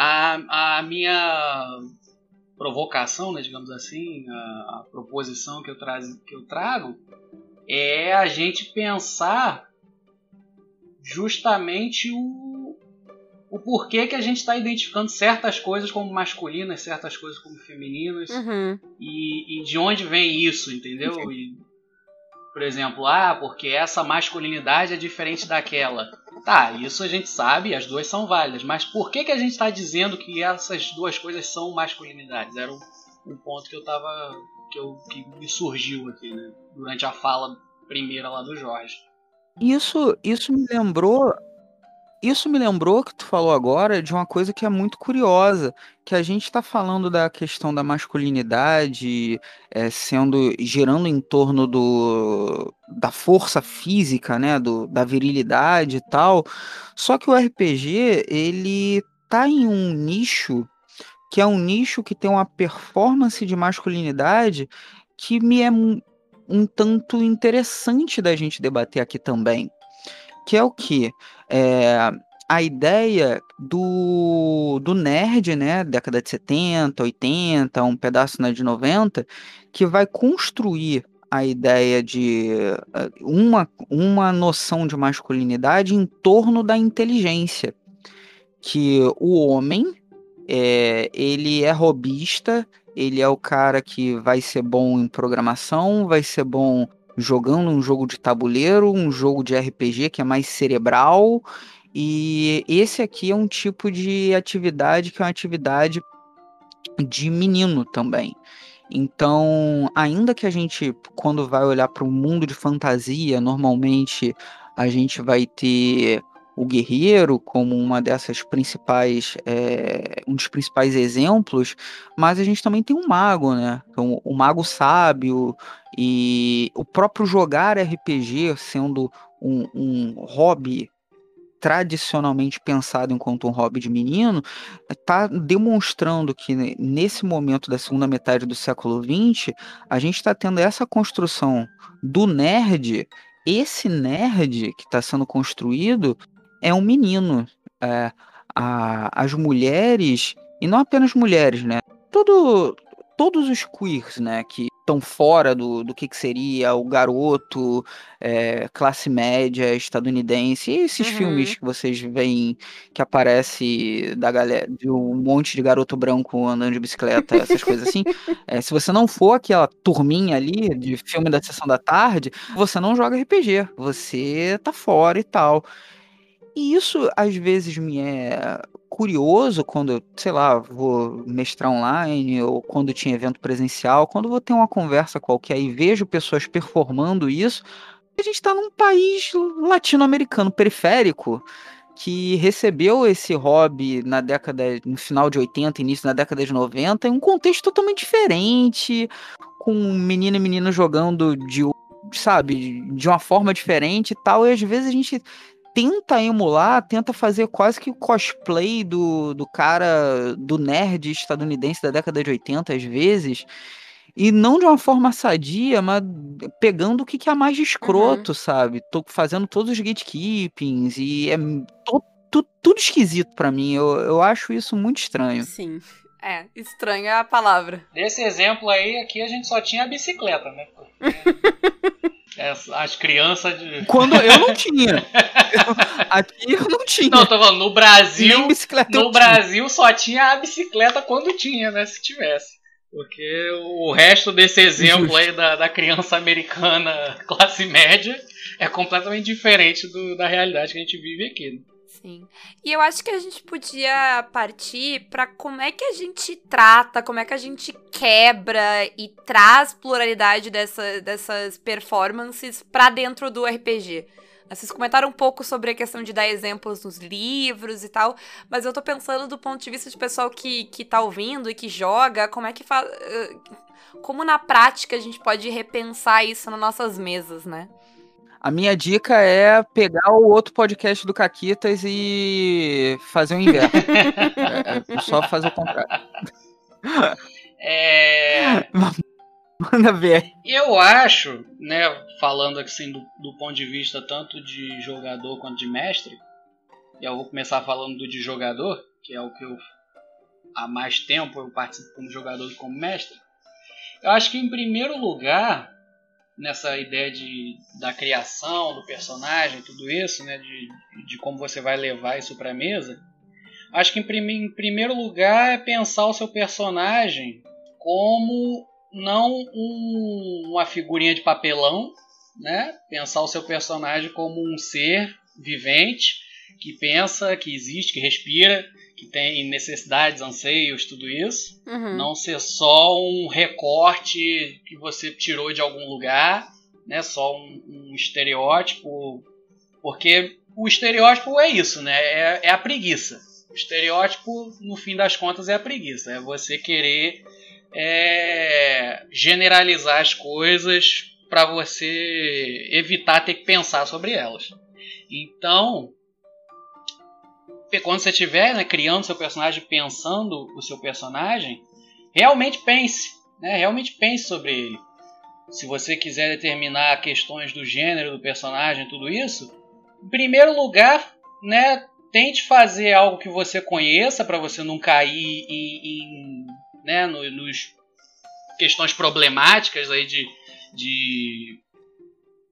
A, a minha provocação, né, digamos assim, a, a proposição que eu, traz, que eu trago é a gente pensar justamente o, o porquê que a gente está identificando certas coisas como masculinas, certas coisas como femininas, Uhum. e, e de onde vem isso, entendeu? E, por exemplo, ah, porque essa masculinidade é diferente daquela. Tá, isso a gente sabe, as duas são válidas, mas por que, que a gente está dizendo que essas duas coisas são masculinidades? Era um, um ponto que eu tava. que, eu, que me surgiu aqui, né? Durante a fala primeira lá do Jorge. Isso, isso me lembrou. Isso me lembrou que tu falou agora de uma coisa que é muito curiosa, que a gente está falando da questão da masculinidade é, sendo girando em torno do, da força física, né, do, da virilidade e tal. Só que o RPG ele tá em um nicho que é um nicho que tem uma performance de masculinidade que me é um, um tanto interessante da gente debater aqui também. Que é o que? É, a ideia do, do nerd, né? Década de 70, 80, um pedaço né, de 90, que vai construir a ideia de eh, uma, uma noção de masculinidade em torno da inteligência. Que o homem é, ele é robista, ele é o cara que vai ser bom em programação, vai ser bom jogando um jogo de tabuleiro, um jogo de RPG que é mais cerebral. E esse aqui é um tipo de atividade que é uma atividade de menino também. Então, ainda que a gente, quando vai olhar para o mundo de fantasia, normalmente a gente vai ter o guerreiro como uma dessas principais, é, um dos principais exemplos, mas a gente também tem um mago, né? Então, o mago sábio e o próprio jogar RPG sendo um, um hobby tradicionalmente pensado enquanto um hobby de menino, está demonstrando que ne- nesse momento da segunda metade do século XX, a gente está tendo essa construção do nerd. Esse nerd que está sendo construído é um menino. É, a- as mulheres, e não apenas mulheres, né? Todo, todos os queers, né? Que estão fora do, do que, que seria o garoto, é, classe média estadunidense. E esses Uhum. filmes que vocês veem que aparece da galera, de um monte de garoto branco andando de bicicleta, essas coisas assim. É, se você não for aquela turminha ali de filme da sessão da tarde, você não joga RPG. Você tá fora e tal. E isso às vezes me é curioso quando sei lá, vou mestrar online ou quando tinha evento presencial, quando vou ter uma conversa qualquer e vejo pessoas performando isso, a gente está num país latino-americano periférico que recebeu esse hobby na década, no final de 80, início da década de 90, em um contexto totalmente diferente, com menino e menino jogando de, sabe, de uma forma diferente e tal, e às vezes a gente tenta emular, tenta fazer quase que o cosplay do, do cara, do nerd estadunidense da década de 80, às vezes, e não de uma forma sadia, mas pegando o que, que é mais de escroto, uhum. sabe? Tô fazendo todos os gatekeepings e é to, to, tudo esquisito para mim. Eu, eu acho isso muito estranho. Sim. É, estranho é a palavra. Desse exemplo aí, aqui a gente só tinha a bicicleta, né? As, as, crianças de... Quando eu não tinha. aqui eu não tinha. Não, tô falando, no Brasil. no Brasil só tinha a bicicleta quando tinha, né? Se tivesse. Porque o resto desse exemplo aí da, da criança americana classe média é completamente diferente do, da realidade que a gente vive aqui. Sim. E eu acho que a gente podia partir para como é que a gente trata, como é que a gente quebra e traz pluralidade dessa, dessas performances para dentro do RPG. Vocês comentaram um pouco sobre a questão de dar exemplos nos livros e tal, mas eu tô pensando do ponto de vista de pessoal que, que tá ouvindo e que joga, como é que faz. Como na prática a gente pode repensar isso nas nossas mesas, né? A minha dica é pegar o outro podcast do Caquitas e fazer o inverso. é, é só fazer o contrário. É. Manda ver. Eu acho, né, falando assim do, do ponto de vista tanto de jogador quanto de mestre, e eu vou começar falando do de jogador, que é o que eu há mais tempo eu participo como jogador e como mestre. Eu acho que em primeiro lugar, nessa ideia de, da criação do personagem, tudo isso, né, de, de como você vai levar isso para a mesa, acho que em, prim, em primeiro lugar é pensar o seu personagem como não um, uma figurinha de papelão, né? Pensar o seu personagem como um ser vivente que pensa, que existe, que respira, que tem necessidades, anseios, tudo isso. Uhum. Não ser só um recorte que você tirou de algum lugar, né? Só um, um estereótipo, porque o estereótipo é isso, né? É, é a preguiça. O estereótipo, no fim das contas, é a preguiça. É você querer é, generalizar as coisas para você evitar ter que pensar sobre elas. Então, quando você estiver né, criando seu personagem, pensando o seu personagem, realmente pense, né, realmente pense sobre ele. Se você quiser determinar questões do gênero do personagem, tudo isso, em primeiro lugar, né, tente fazer algo que você conheça para você não cair em, em né, no, nos questões problemáticas aí de, de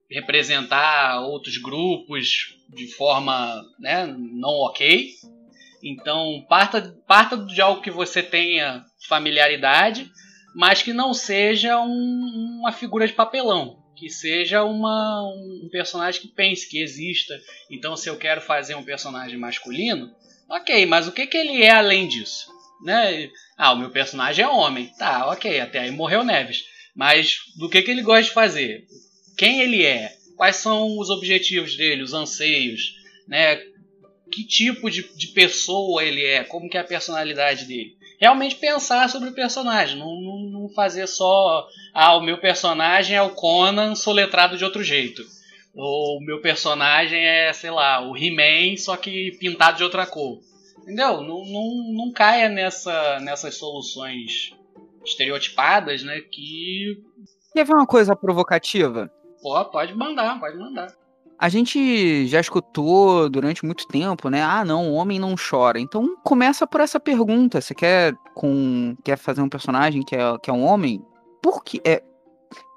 representar outros grupos de forma né, não ok. Então parta, parta de algo que você tenha familiaridade, mas que não seja um, uma figura de papelão, que seja uma, um personagem que pense, que exista. Então se eu quero fazer um personagem masculino, ok, mas o que, que ele é além disso? Né? Ah, o meu personagem é homem. Tá, ok, até aí morreu Neves. Mas do que, que ele gosta de fazer? Quem ele é? Quais são os objetivos dele, os anseios? Né? Que tipo de, de pessoa ele é? Como que é a personalidade dele? Realmente pensar sobre o personagem, não, não, não fazer só ah, o meu personagem é o Conan soletrado de outro jeito. Ou o meu personagem é, sei lá, o He-Man, só que pintado de outra cor. Entendeu? Não, não, não caia nessa, nessas soluções estereotipadas, né? Que. Quer ver uma coisa provocativa? Pô, pode mandar, pode mandar. A gente já escutou durante muito tempo, né? Ah, não, o homem não chora. Então começa por essa pergunta. Você quer com quer fazer um personagem que é, que é um homem? Por que é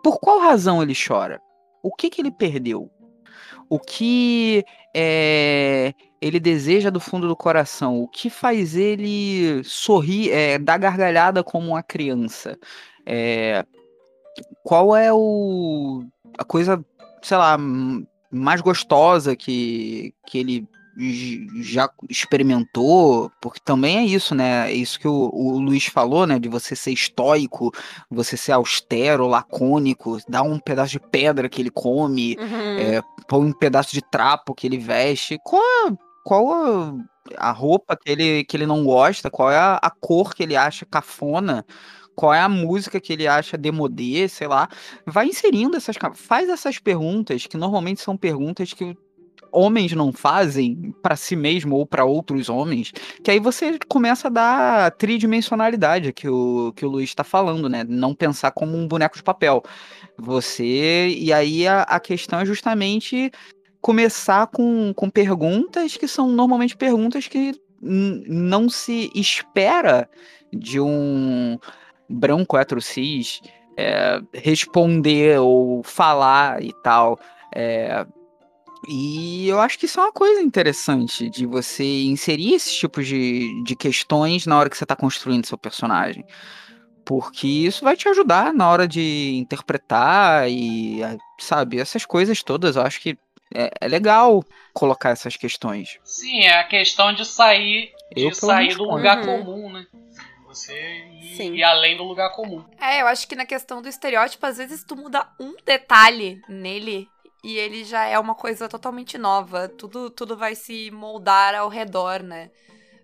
por qual razão ele chora? O que que ele perdeu? O que é, ele deseja do fundo do coração? O que faz ele sorrir, é, dar gargalhada como uma criança? É, qual é o a coisa, sei lá, mais gostosa que, que ele já experimentou, porque também é isso, né? É isso que o, o Luiz falou, né? De você ser estoico, você ser austero, lacônico, dar um pedaço de pedra que ele come, Uhum. é, põe um pedaço de trapo que ele veste. Qual a, qual a, a roupa que ele, que ele não gosta? Qual é a, a cor que ele acha cafona? Qual é a música que ele acha demodê, sei lá. Vai inserindo essas. Faz essas perguntas, que normalmente são perguntas que homens não fazem pra si mesmo ou pra outros homens, que aí você começa a dar tridimensionalidade que o, que o Luiz está falando, né? Não pensar como um boneco de papel. Você. E aí a, a questão é justamente começar com, com perguntas que são normalmente perguntas que não se espera de um branco hétero cis é, responder ou falar e tal. É, e eu acho que isso é uma coisa interessante de você inserir esses tipos de, de questões na hora que você está construindo seu personagem. Porque isso vai te ajudar na hora de interpretar e, ah, sabe, essas coisas todas. Eu acho que é, é legal colocar essas questões. Sim, é a questão de sair, de Eu, sair do lugar Uhum. comum, né? Você Sim. ir além do lugar comum. É, eu acho que na questão do estereótipo, às vezes tu muda um detalhe nele e ele já é uma coisa totalmente nova. Tudo, tudo vai se moldar ao redor, né?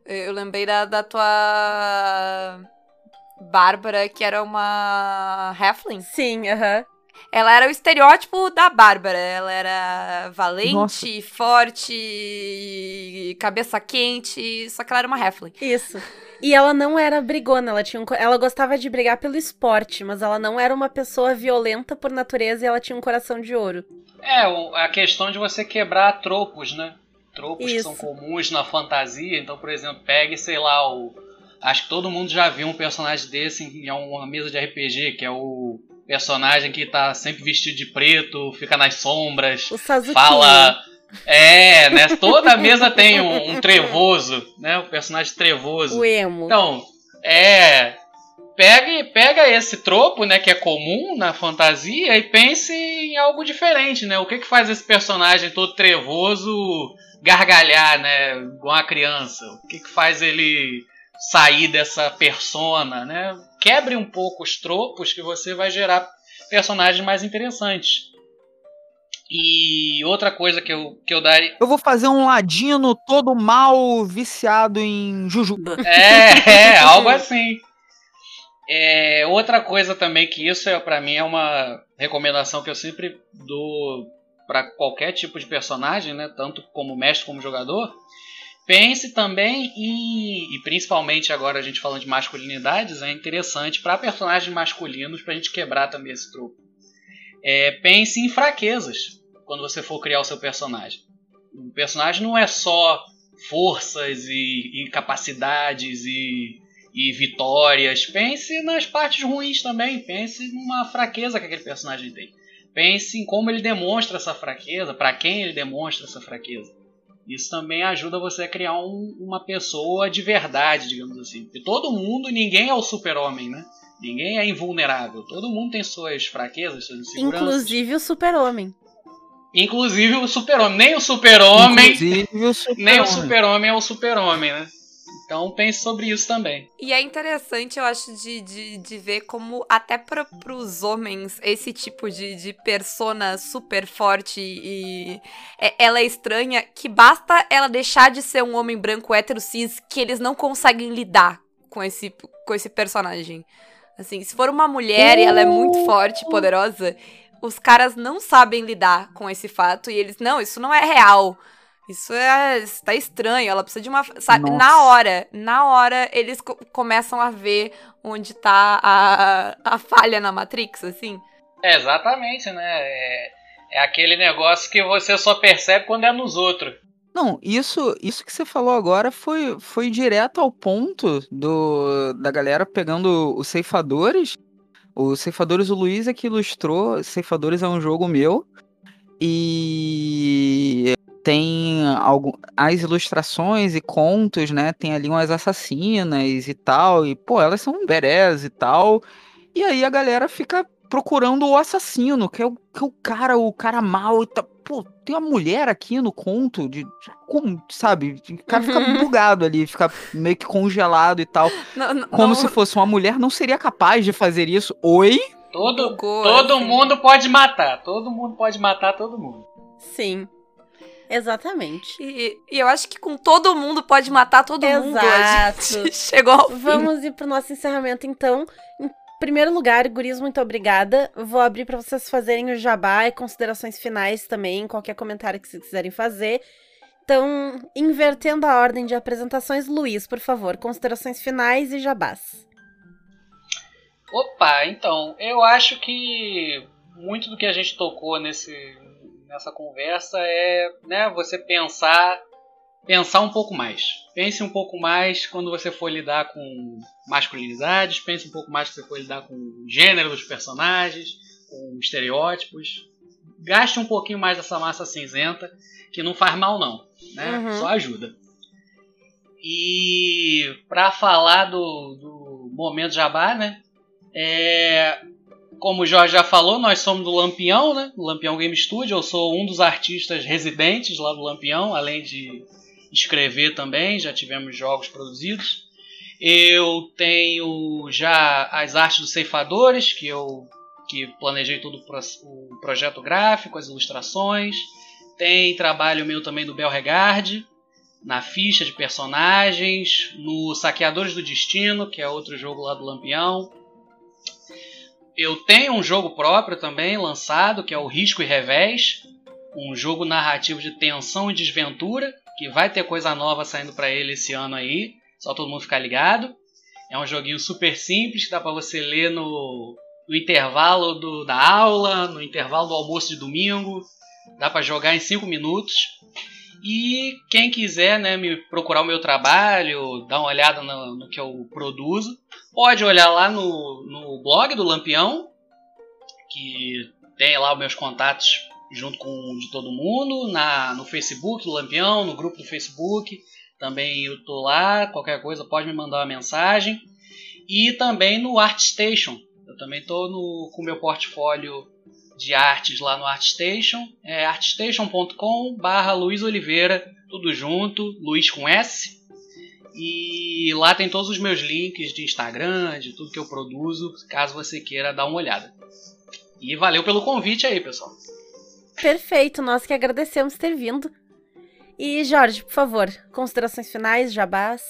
Eu lembrei da, da tua Bárbara, que era uma Halfling. Sim, aham. Ela era o estereótipo da Bárbara. Ela era valente, Nossa. forte, cabeça quente, só que ela era uma Halfling. Isso. E ela não era brigona, ela tinha um ela gostava de brigar pelo esporte, mas ela não era uma pessoa violenta por natureza e ela tinha um coração de ouro. É, a questão de você quebrar tropos, né? Tropos que são Isso. comuns na fantasia. Então, por exemplo, pegue, sei lá, o. Acho que todo mundo já viu um personagem desse em uma mesa de RPG, que é o personagem que tá sempre vestido de preto, fica nas sombras, fala. É, né? Toda mesa tem um, um trevoso, né? O personagem trevoso. O emo. Então, é. Pegue, pega esse tropo, né, que é comum na fantasia e pense em algo diferente, né? O que que faz esse personagem todo trevoso gargalhar, né, igual uma criança? O que que faz ele sair dessa persona, né? Quebre um pouco os tropos que você vai gerar personagens mais interessantes. E outra coisa que eu, que eu daria. Eu vou fazer um ladino todo mal viciado em Juju. É, é, algo assim. É, outra coisa também que isso é para mim é uma recomendação que eu sempre dou para qualquer tipo de personagem, né, tanto como mestre como jogador. Pense também em, e principalmente agora a gente falando de masculinidades, é interessante para personagens masculinos para a gente quebrar também esse troco. É, pense em fraquezas quando você for criar o seu personagem. O personagem não é só forças e, e capacidades e, e vitórias. Pense nas partes ruins também. Pense numa fraqueza que aquele personagem tem. Pense em como ele demonstra essa fraqueza, para quem ele demonstra essa fraqueza. Isso também ajuda você a criar um- uma pessoa de verdade, digamos assim. Porque todo mundo, ninguém é o super-homem, né? Ninguém é invulnerável. Todo mundo tem suas fraquezas, suas inseguranças. Inclusive o super-homem. Inclusive o super-homem. Nem o super-homem Inclusive, o nem o super-homem. é o super-homem, né? Então pense sobre isso também. E é interessante, eu acho, de, de, de ver como até para pros homens esse tipo de, de persona super forte e é- ela é estranha, que basta ela deixar de ser um homem branco hétero cis que eles não conseguem lidar com esse, com esse personagem. Assim, se for uma mulher e ela é muito forte e poderosa, os caras não sabem lidar com esse fato e eles, não, isso não é real. Isso é. Isso tá estranho. Ela precisa de uma. Sabe, Nossa. na hora, na hora, eles co- começam a ver onde tá a, a falha na Matrix, assim. É, exatamente, né? É, é aquele negócio que você só percebe quando é nos outros. Não, isso, isso que você falou agora foi, foi direto ao ponto do, da galera pegando os ceifadores. Os ceifadores, o Luiz é que ilustrou. Ceifadores é um jogo meu. E tem algum, as ilustrações e contos, né? Tem ali umas assassinas e tal. E, pô, elas são berés e tal. E aí a galera fica procurando o assassino, que é o, que é o cara, o cara mal e tá. Pô, tem uma mulher aqui no conto de. Como, sabe? O cara fica Uhum. bugado ali, fica meio que congelado e tal. Não, não- Como não se fosse uma mulher, não seria capaz de fazer isso. Oi? Todo, bugou, todo assim. mundo pode matar. Todo mundo pode matar todo mundo. Sim. Exatamente. E, e eu acho que com todo mundo pode matar todo mundo. A Exato. chegou ao fim. Vamos ir pro nosso encerramento, então. Primeiro lugar, guris, muito obrigada. Vou abrir para vocês fazerem o jabá e considerações finais também, qualquer comentário que vocês quiserem fazer. Então, invertendo a ordem de apresentações, Luiz, por favor, considerações finais e jabás. Opa, então, eu acho que muito do que a gente tocou nesse, nessa conversa é né, você pensar pensar um pouco mais. Pense um pouco mais quando você for lidar com masculinidades, pense um pouco mais quando você for lidar com o gênero dos personagens, com estereótipos. Gaste um pouquinho mais dessa massa cinzenta, que não faz mal não, né? Uhum. Só ajuda. E para falar do, do momento jabá, né? É, como o Jorge já falou, nós somos do Lampião, né? Do Lampião Game Studio. Eu sou um dos artistas residentes lá do Lampião, além de escrever também. Já tivemos jogos produzidos. Eu tenho já as artes dos ceifadores, que eu que planejei todo o pro- o projeto gráfico, as ilustrações. Tem trabalho meu também do Belregard, na ficha de personagens, no Saqueadores do Destino, que é outro jogo lá do Lampião. Eu tenho um jogo próprio também lançado, que é o Risco e Revés, um jogo narrativo de tensão e desventura, que vai ter coisa nova saindo para ele esse ano aí, só todo mundo ficar ligado. É um joguinho super simples que dá para você ler no, no intervalo do- da aula, no intervalo do almoço de domingo. Dá para jogar em 5 minutos. E quem quiser né, me procurar o meu trabalho, dar uma olhada no, no que eu produzo, pode olhar lá no, no blog do Lampião, que tem lá os meus contatos junto com de todo mundo, na, no Facebook do Lampião, no grupo do Facebook. Também eu tô lá, qualquer coisa pode me mandar uma mensagem. E também no ArtStation. Eu também tô no, com meu portfólio de artes lá no ArtStation. É artstation.com barra Luiz Oliveira, tudo junto, Luiz com S. E lá tem todos os meus links de Instagram, de tudo que eu produzo, caso você queira dar uma olhada. E valeu pelo convite aí, pessoal. Perfeito, nós que agradecemos ter vindo. E, Jorge, por favor, considerações finais, jabás.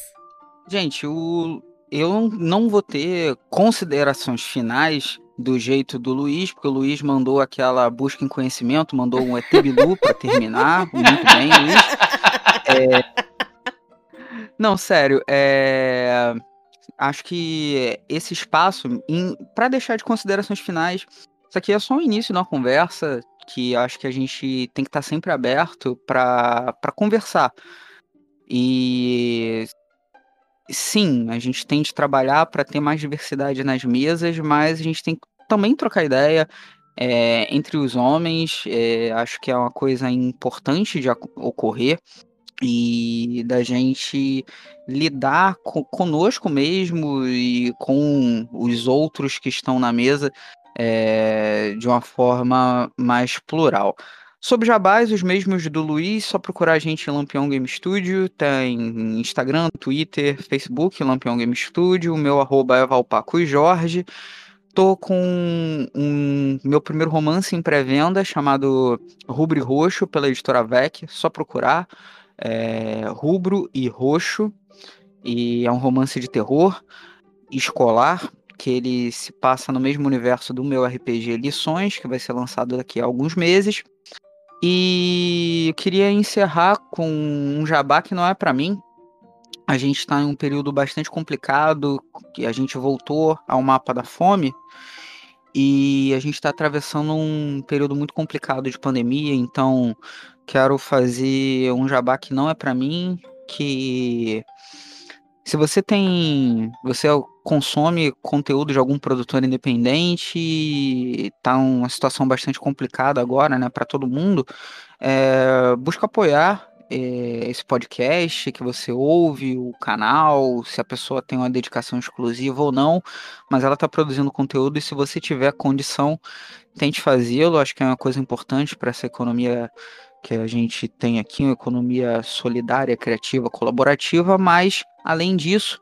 Gente, o... eu não vou ter considerações finais do jeito do Luiz, porque o Luiz mandou aquela busca em conhecimento, mandou um ET Bilu para terminar. Muito bem, Luiz. É, Não, sério, é... acho que esse espaço, para deixar de considerações finais, isso aqui é só o início de uma conversa que acho que a gente tem que estar sempre aberto para conversar. E sim, a gente tem de trabalhar para ter mais diversidade nas mesas, mas a gente tem que também trocar ideia é, entre os homens. É, acho que é uma coisa importante de ocorrer e da gente lidar conosco mesmo e com os outros que estão na mesa é, de uma forma mais plural. Sobre jabás, os mesmos do Luiz, só procurar a gente em Lampião Game Studio, tem Instagram, Twitter, Facebook, Lampião Game Studio, o meu arroba é Valpaco e Jorge. Tô com um, meu primeiro romance em pré-venda chamado Rubro e Roxo, pela editora VEC, só procurar. É, Rubro e Roxo, e é um romance de terror escolar, que ele se passa no mesmo universo do meu RPG Lições, que vai ser lançado daqui a alguns meses. E eu queria encerrar com um jabá que não é para mim. A gente está em um período bastante complicado, que a gente voltou ao mapa da fome e a gente está atravessando um período muito complicado de pandemia, então quero fazer um jabá que não é para mim, que se você tem, você consome conteúdo de algum produtor independente, tá uma situação bastante complicada agora, né, para todo mundo, é, busca apoiar é, esse podcast que você ouve, o canal, se a pessoa tem uma dedicação exclusiva ou não, mas ela está produzindo conteúdo e se você tiver condição, tente fazê-lo. Acho que é uma coisa importante para essa economia que a gente tem aqui, uma economia solidária, criativa, colaborativa, mas além disso,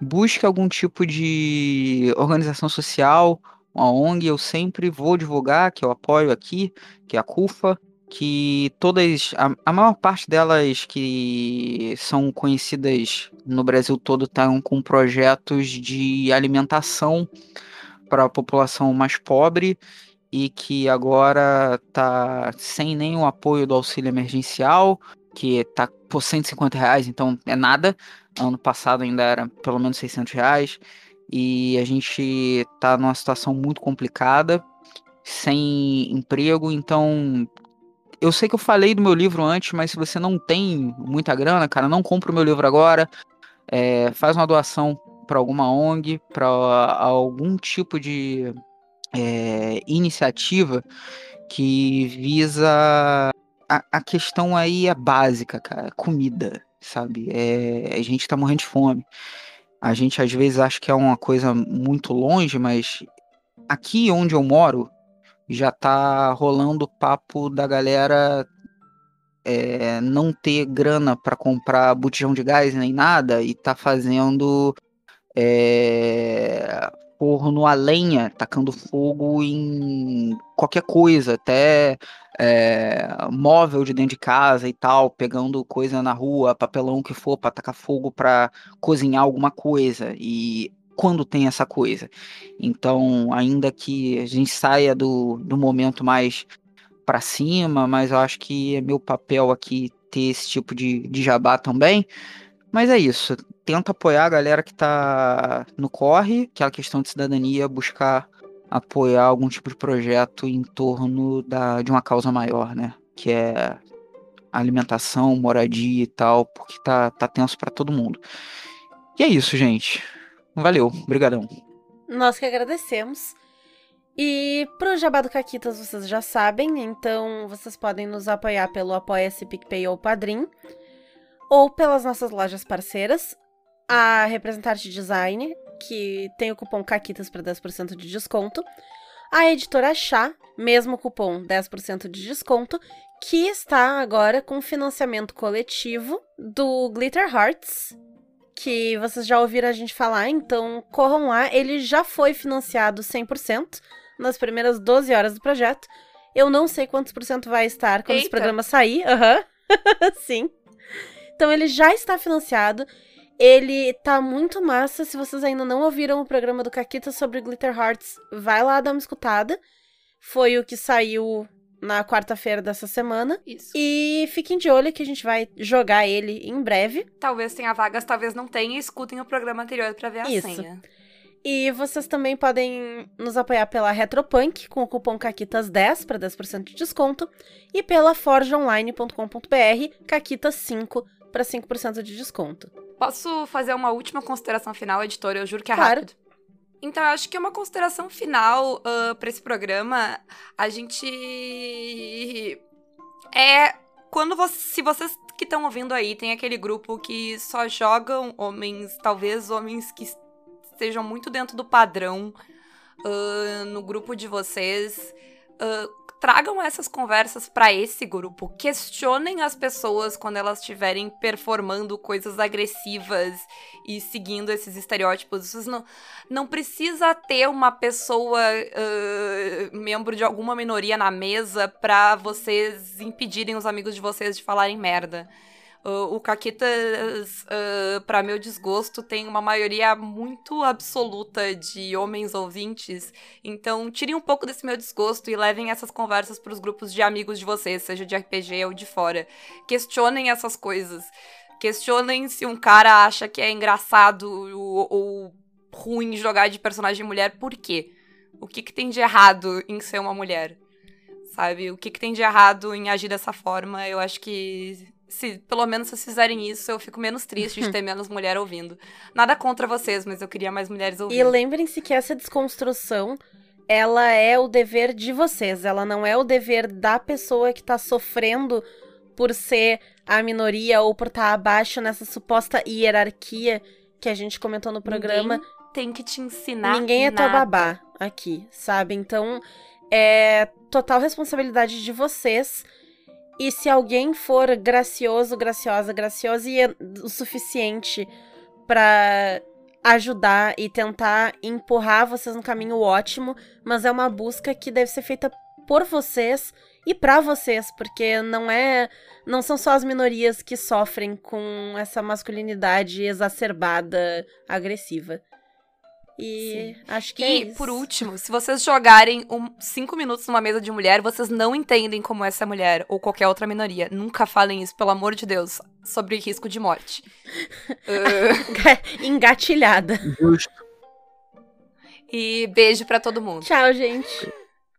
busque algum tipo de organização social, uma ONG, eu sempre vou divulgar, que eu apoio aqui, que é a CUFA, que todas, a, a maior parte delas que são conhecidas no Brasil todo estão com projetos de alimentação para a população mais pobre e que agora está sem nenhum apoio do auxílio emergencial, que está por 150 reais, então é nada. Ano passado ainda era pelo menos 600 reais. E a gente está numa situação muito complicada, sem emprego, então eu sei que eu falei do meu livro antes, mas se você não tem muita grana, cara, não compra o meu livro agora. É, faz uma doação para alguma ONG, para algum tipo de é, iniciativa que visa a, questão aí é básica, cara, comida, sabe? É, a gente tá morrendo de fome. A gente às vezes acha que é uma coisa muito longe, mas aqui onde eu moro, já tá rolando o papo da galera é, não ter grana para comprar botijão de gás nem nada e tá fazendo é, forno a lenha, tacando fogo em qualquer coisa, até é, móvel de dentro de casa e tal, pegando coisa na rua, papelão que for para tacar fogo para cozinhar alguma coisa. E quando tem essa coisa. Então, ainda que a gente saia do, do momento mais para cima, mas eu acho que é meu papel aqui ter esse tipo de, de jabá também. Mas é isso. Tenta apoiar a galera que tá no corre, aquela questão de cidadania, buscar apoiar algum tipo de projeto em torno da, de uma causa maior, né? Que é alimentação, moradia e tal, porque tá, tá tenso para todo mundo. E é isso, gente. Valeu, brigadão. Nós que agradecemos. E pro Jabá do Caquitas vocês já sabem, então vocês podem nos apoiar pelo Apoia-se, PicPay ou Padrim, ou pelas nossas lojas parceiras, a Representante Design, que tem o cupom CAQUITAS para 10% de desconto, a Editora Chá, mesmo cupom 10% de desconto, que está agora com financiamento coletivo do Glitter Hearts, que vocês já ouviram a gente falar, então corram lá. Ele já foi financiado 100% nas primeiras 12 horas do projeto. Eu não sei quantos por cento vai estar quando Eita. esse programa sair. Aham. Uhum. Sim. Então ele já está financiado. Ele tá muito massa. Se vocês ainda não ouviram o programa do Caquita sobre Glitter Hearts, vai lá dar uma escutada. Foi o que saiu na quarta-feira dessa semana. Isso. E fiquem de olho que a gente vai jogar ele em breve. Talvez tenha vagas, talvez não tenha. Escutem o programa anterior para ver a Isso. senha. E vocês também podem nos apoiar pela Retropunk com o cupom CAQUITAS10 para 10% de desconto e pela forgeonline.com.br CAQUITAS5 para 5% de desconto. Posso fazer uma última consideração final, editora? Eu juro que é claro. rápido. Então, eu acho que uma consideração final uh, para esse programa, a gente. É. Quando você. Se vocês que estão ouvindo aí, tem aquele grupo que só jogam homens, talvez homens que estejam muito dentro do padrão uh, no grupo de vocês. Uh, tragam essas conversas para esse grupo. Questionem as pessoas quando elas estiverem performando coisas agressivas e seguindo esses estereótipos. Vocês não, não precisa ter uma pessoa, uh, membro de alguma minoria na mesa para vocês impedirem os amigos de vocês de falarem merda. Uh, o Caquetas, uh, para meu desgosto, tem uma maioria muito absoluta de homens ouvintes. Então, tirem um pouco desse meu desgosto e levem essas conversas para os grupos de amigos de vocês, seja de RPG ou de fora. Questionem essas coisas. Questionem se um cara acha que é engraçado ou, ou ruim jogar de personagem mulher, por quê? O que, que tem de errado em ser uma mulher? Sabe? O que, que tem de errado em agir dessa forma? Eu acho que se pelo menos vocês fizerem isso, eu fico menos triste de ter menos mulher ouvindo. Nada contra vocês, mas eu queria mais mulheres ouvindo. E lembrem-se que essa desconstrução, ela é o dever de vocês, ela não é o dever da pessoa que tá sofrendo por ser a minoria ou por estar abaixo nessa suposta hierarquia que a gente comentou no programa. Ninguém tem que te ensinar Ninguém é nada. teu babá aqui, sabe? Então, é total responsabilidade de vocês. E se alguém for gracioso, graciosa, graciosa e é o suficiente pra ajudar e tentar empurrar vocês no caminho ótimo, mas é uma busca que deve ser feita por vocês e pra vocês, porque não é, não são só as minorias que sofrem com essa masculinidade exacerbada, agressiva. E acho que é E, isso. por último, se vocês jogarem um, cinco minutos numa mesa de mulher, vocês não entendem como é essa mulher ou qualquer outra minoria. Nunca falem isso, pelo amor de Deus, sobre risco de morte. Ah, engatilhada. Justo. e beijo pra todo mundo. Tchau, gente.